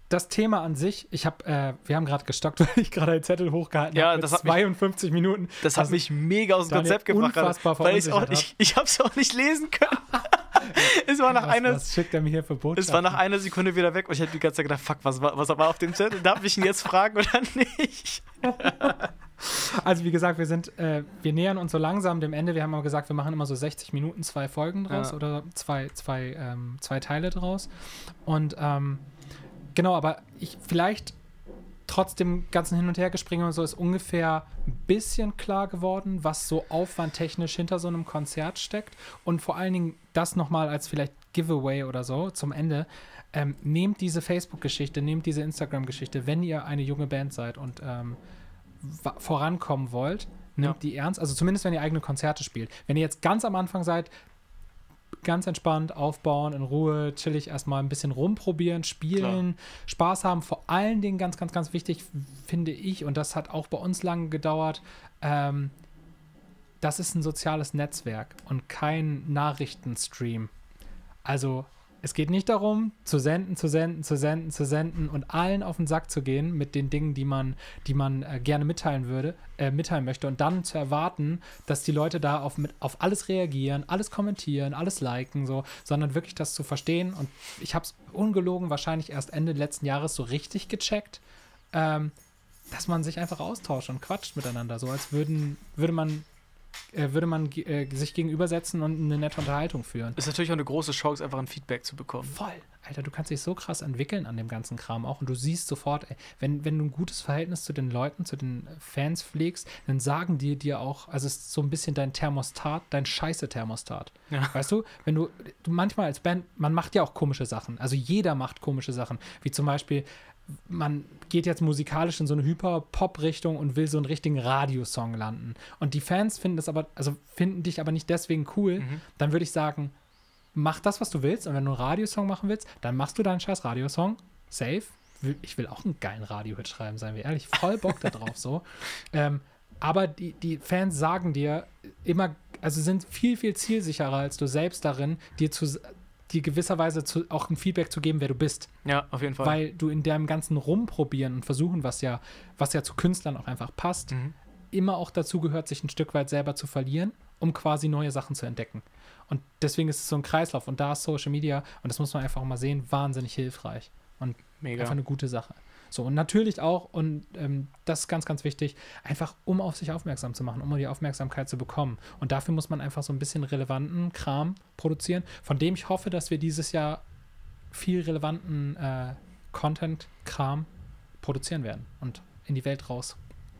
das Thema an sich, ich habe, äh, wir haben gerade gestockt, weil ich gerade einen Zettel hochgehalten Ja, habe. das hat mich- 52 Minuten. Das hat Also, mich mega aus dem Konzept gebracht. unfassbar weil ich's auch, ich ich habe es auch nicht lesen können. es war nach was, einer, was schickt er mir hier für es war nach einer Sekunde wieder weg und ich habe die ganze Zeit gedacht, fuck, was war, was war auf dem Zettel? Darf ich ihn jetzt fragen oder nicht? Also wie gesagt, wir sind, äh, wir nähern uns so langsam dem Ende. Wir haben aber gesagt, wir machen immer so 60 Minuten, zwei Folgen draus Ja. oder zwei, zwei, ähm, zwei Teile draus. Und ähm, genau, aber ich vielleicht trotz dem ganzen Hin- und Hergespringe und so ist ungefähr ein bisschen klar geworden, was so aufwandtechnisch hinter so einem Konzert steckt. Und vor allen Dingen das nochmal als vielleicht Giveaway oder so zum Ende. Ähm, nehmt diese Facebook-Geschichte, nehmt diese Instagram-Geschichte, wenn ihr eine junge Band seid und ähm, vorankommen wollt, nehmt Ja. die ernst. Also zumindest, wenn ihr eigene Konzerte spielt. Wenn ihr jetzt ganz am Anfang seid, ganz entspannt aufbauen, in Ruhe, chillig erstmal ein bisschen rumprobieren, spielen, Spaß haben. Vor allen Dingen ganz, ganz, ganz wichtig finde ich, und das hat auch bei uns lange gedauert, ähm, das ist ein soziales Netzwerk und kein Nachrichtenstream. Also es geht nicht darum, zu senden, zu senden, zu senden, zu senden und allen auf den Sack zu gehen mit den Dingen, die man, die man äh, gerne mitteilen würde, äh, mitteilen möchte und dann zu erwarten, dass die Leute da auf, mit, auf alles reagieren, alles kommentieren, alles liken, so, sondern wirklich das zu verstehen. Und ich habe es ungelogen wahrscheinlich erst Ende letzten Jahres so richtig gecheckt, ähm, dass man sich einfach austauscht und quatscht miteinander, so als würden, würde man äh, würde man äh, sich gegenübersetzen und eine nette Unterhaltung führen. Ist natürlich auch eine große Chance, einfach ein Feedback zu bekommen. Voll. Alter, du kannst dich so krass entwickeln an dem ganzen Kram auch und du siehst sofort, ey, wenn, wenn du ein gutes Verhältnis zu den Leuten, zu den Fans pflegst, dann sagen die dir auch, also es ist so ein bisschen dein Thermostat, dein scheiße Thermostat. Ja. Weißt du, wenn du, du manchmal als Band, man macht ja auch komische Sachen, also jeder macht komische Sachen, wie zum Beispiel, man geht jetzt musikalisch in so eine Hyper-Pop-Richtung und will so einen richtigen Radiosong landen. Und die Fans finden das aber, also finden dich aber nicht deswegen cool, dann würde ich sagen, mach das, was du willst. Und wenn du einen Radiosong machen willst, dann machst du deinen scheiß Radiosong. Safe. Ich will auch einen geilen Radiohit schreiben, seien wir ehrlich. Voll Bock da drauf so. Ähm, aber die, die Fans sagen dir immer, also sind viel, viel zielsicherer als du selbst darin, dir zu dir gewisserweise zu, auch ein Feedback zu geben, wer du bist. Ja, auf jeden Fall. Weil du in deinem ganzen Rumprobieren und Versuchen, was ja, was ja zu Künstlern auch einfach passt, Mhm. immer auch dazu gehört, sich ein Stück weit selber zu verlieren, um quasi neue Sachen zu entdecken. Und deswegen ist es so ein Kreislauf. Und da ist Social Media, und das muss man einfach mal sehen, wahnsinnig hilfreich. Und Mega. einfach eine gute Sache. So, und natürlich auch, und ähm, das ist ganz, ganz wichtig, einfach um auf sich aufmerksam zu machen, um die Aufmerksamkeit zu bekommen. Und dafür muss man einfach so ein bisschen relevanten Kram produzieren, von dem ich hoffe, dass wir dieses Jahr viel relevanten äh, Content-Kram produzieren werden und in die Welt raus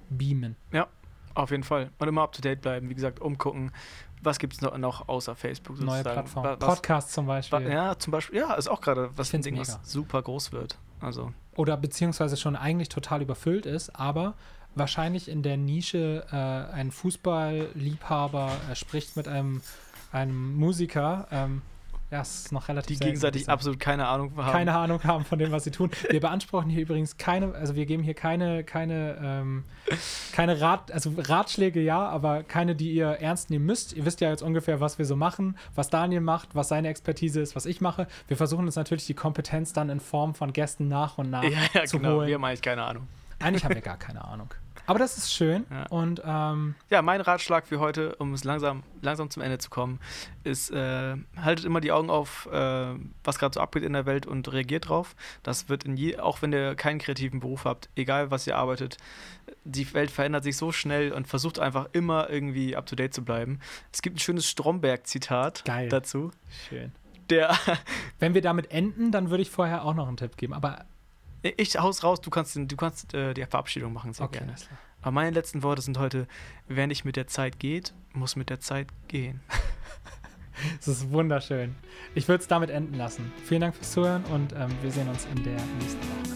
beamen. Ja, auf jeden Fall. Und immer up to date bleiben. Wie gesagt, umgucken, was gibt es noch, noch außer Facebook Neue sozusagen. Plattformen. Wa- Was, Podcasts zum Beispiel. ja, zum Beispiel, ja, ist auch gerade was Ich Ding, mega. was super groß wird. Also, oder beziehungsweise schon eigentlich total überfüllt ist, aber wahrscheinlich in der Nische äh, ein Fußballliebhaber spricht mit einem, einem Musiker. Ähm, ja, es ist noch relativ die gegenseitig absolut keine Ahnung haben. keine Ahnung haben von dem, was sie tun. Wir beanspruchen hier übrigens keine, also wir geben hier keine, keine, ähm, keine Rat, also Ratschläge ja, aber keine, die ihr ernst nehmen müsst. Ihr wisst ja jetzt ungefähr, was wir so machen, was Daniel macht, was seine Expertise ist, was ich mache. Wir versuchen uns natürlich die Kompetenz dann in Form von Gästen nach und nach Ja, ja, zu genau. holen. Wir haben eigentlich keine Ahnung. Eigentlich haben wir gar keine Ahnung. Aber das ist schön Ja. und ähm, Ja, mein Ratschlag für heute, um es langsam, langsam zum Ende zu kommen, ist, äh, haltet immer die Augen auf, äh, was gerade so abgeht in der Welt und reagiert drauf. Das wird in je, auch wenn ihr keinen kreativen Beruf habt, egal was ihr arbeitet, die Welt verändert sich so schnell und versucht einfach immer irgendwie up to date zu bleiben. Es gibt ein schönes Stromberg-Zitat Geil. dazu. schön. Der, Wenn wir damit enden, dann würde ich vorher auch noch einen Tipp geben. Aber ich haus raus, du kannst, du kannst äh, die Verabschiedung machen, sehr okay, gerne. Aber meine letzten Worte sind heute, wer nicht mit der Zeit geht, muss mit der Zeit gehen. Es ist wunderschön. Ich würde es damit enden lassen. Vielen Dank fürs Zuhören und ähm, wir sehen uns in der nächsten Woche.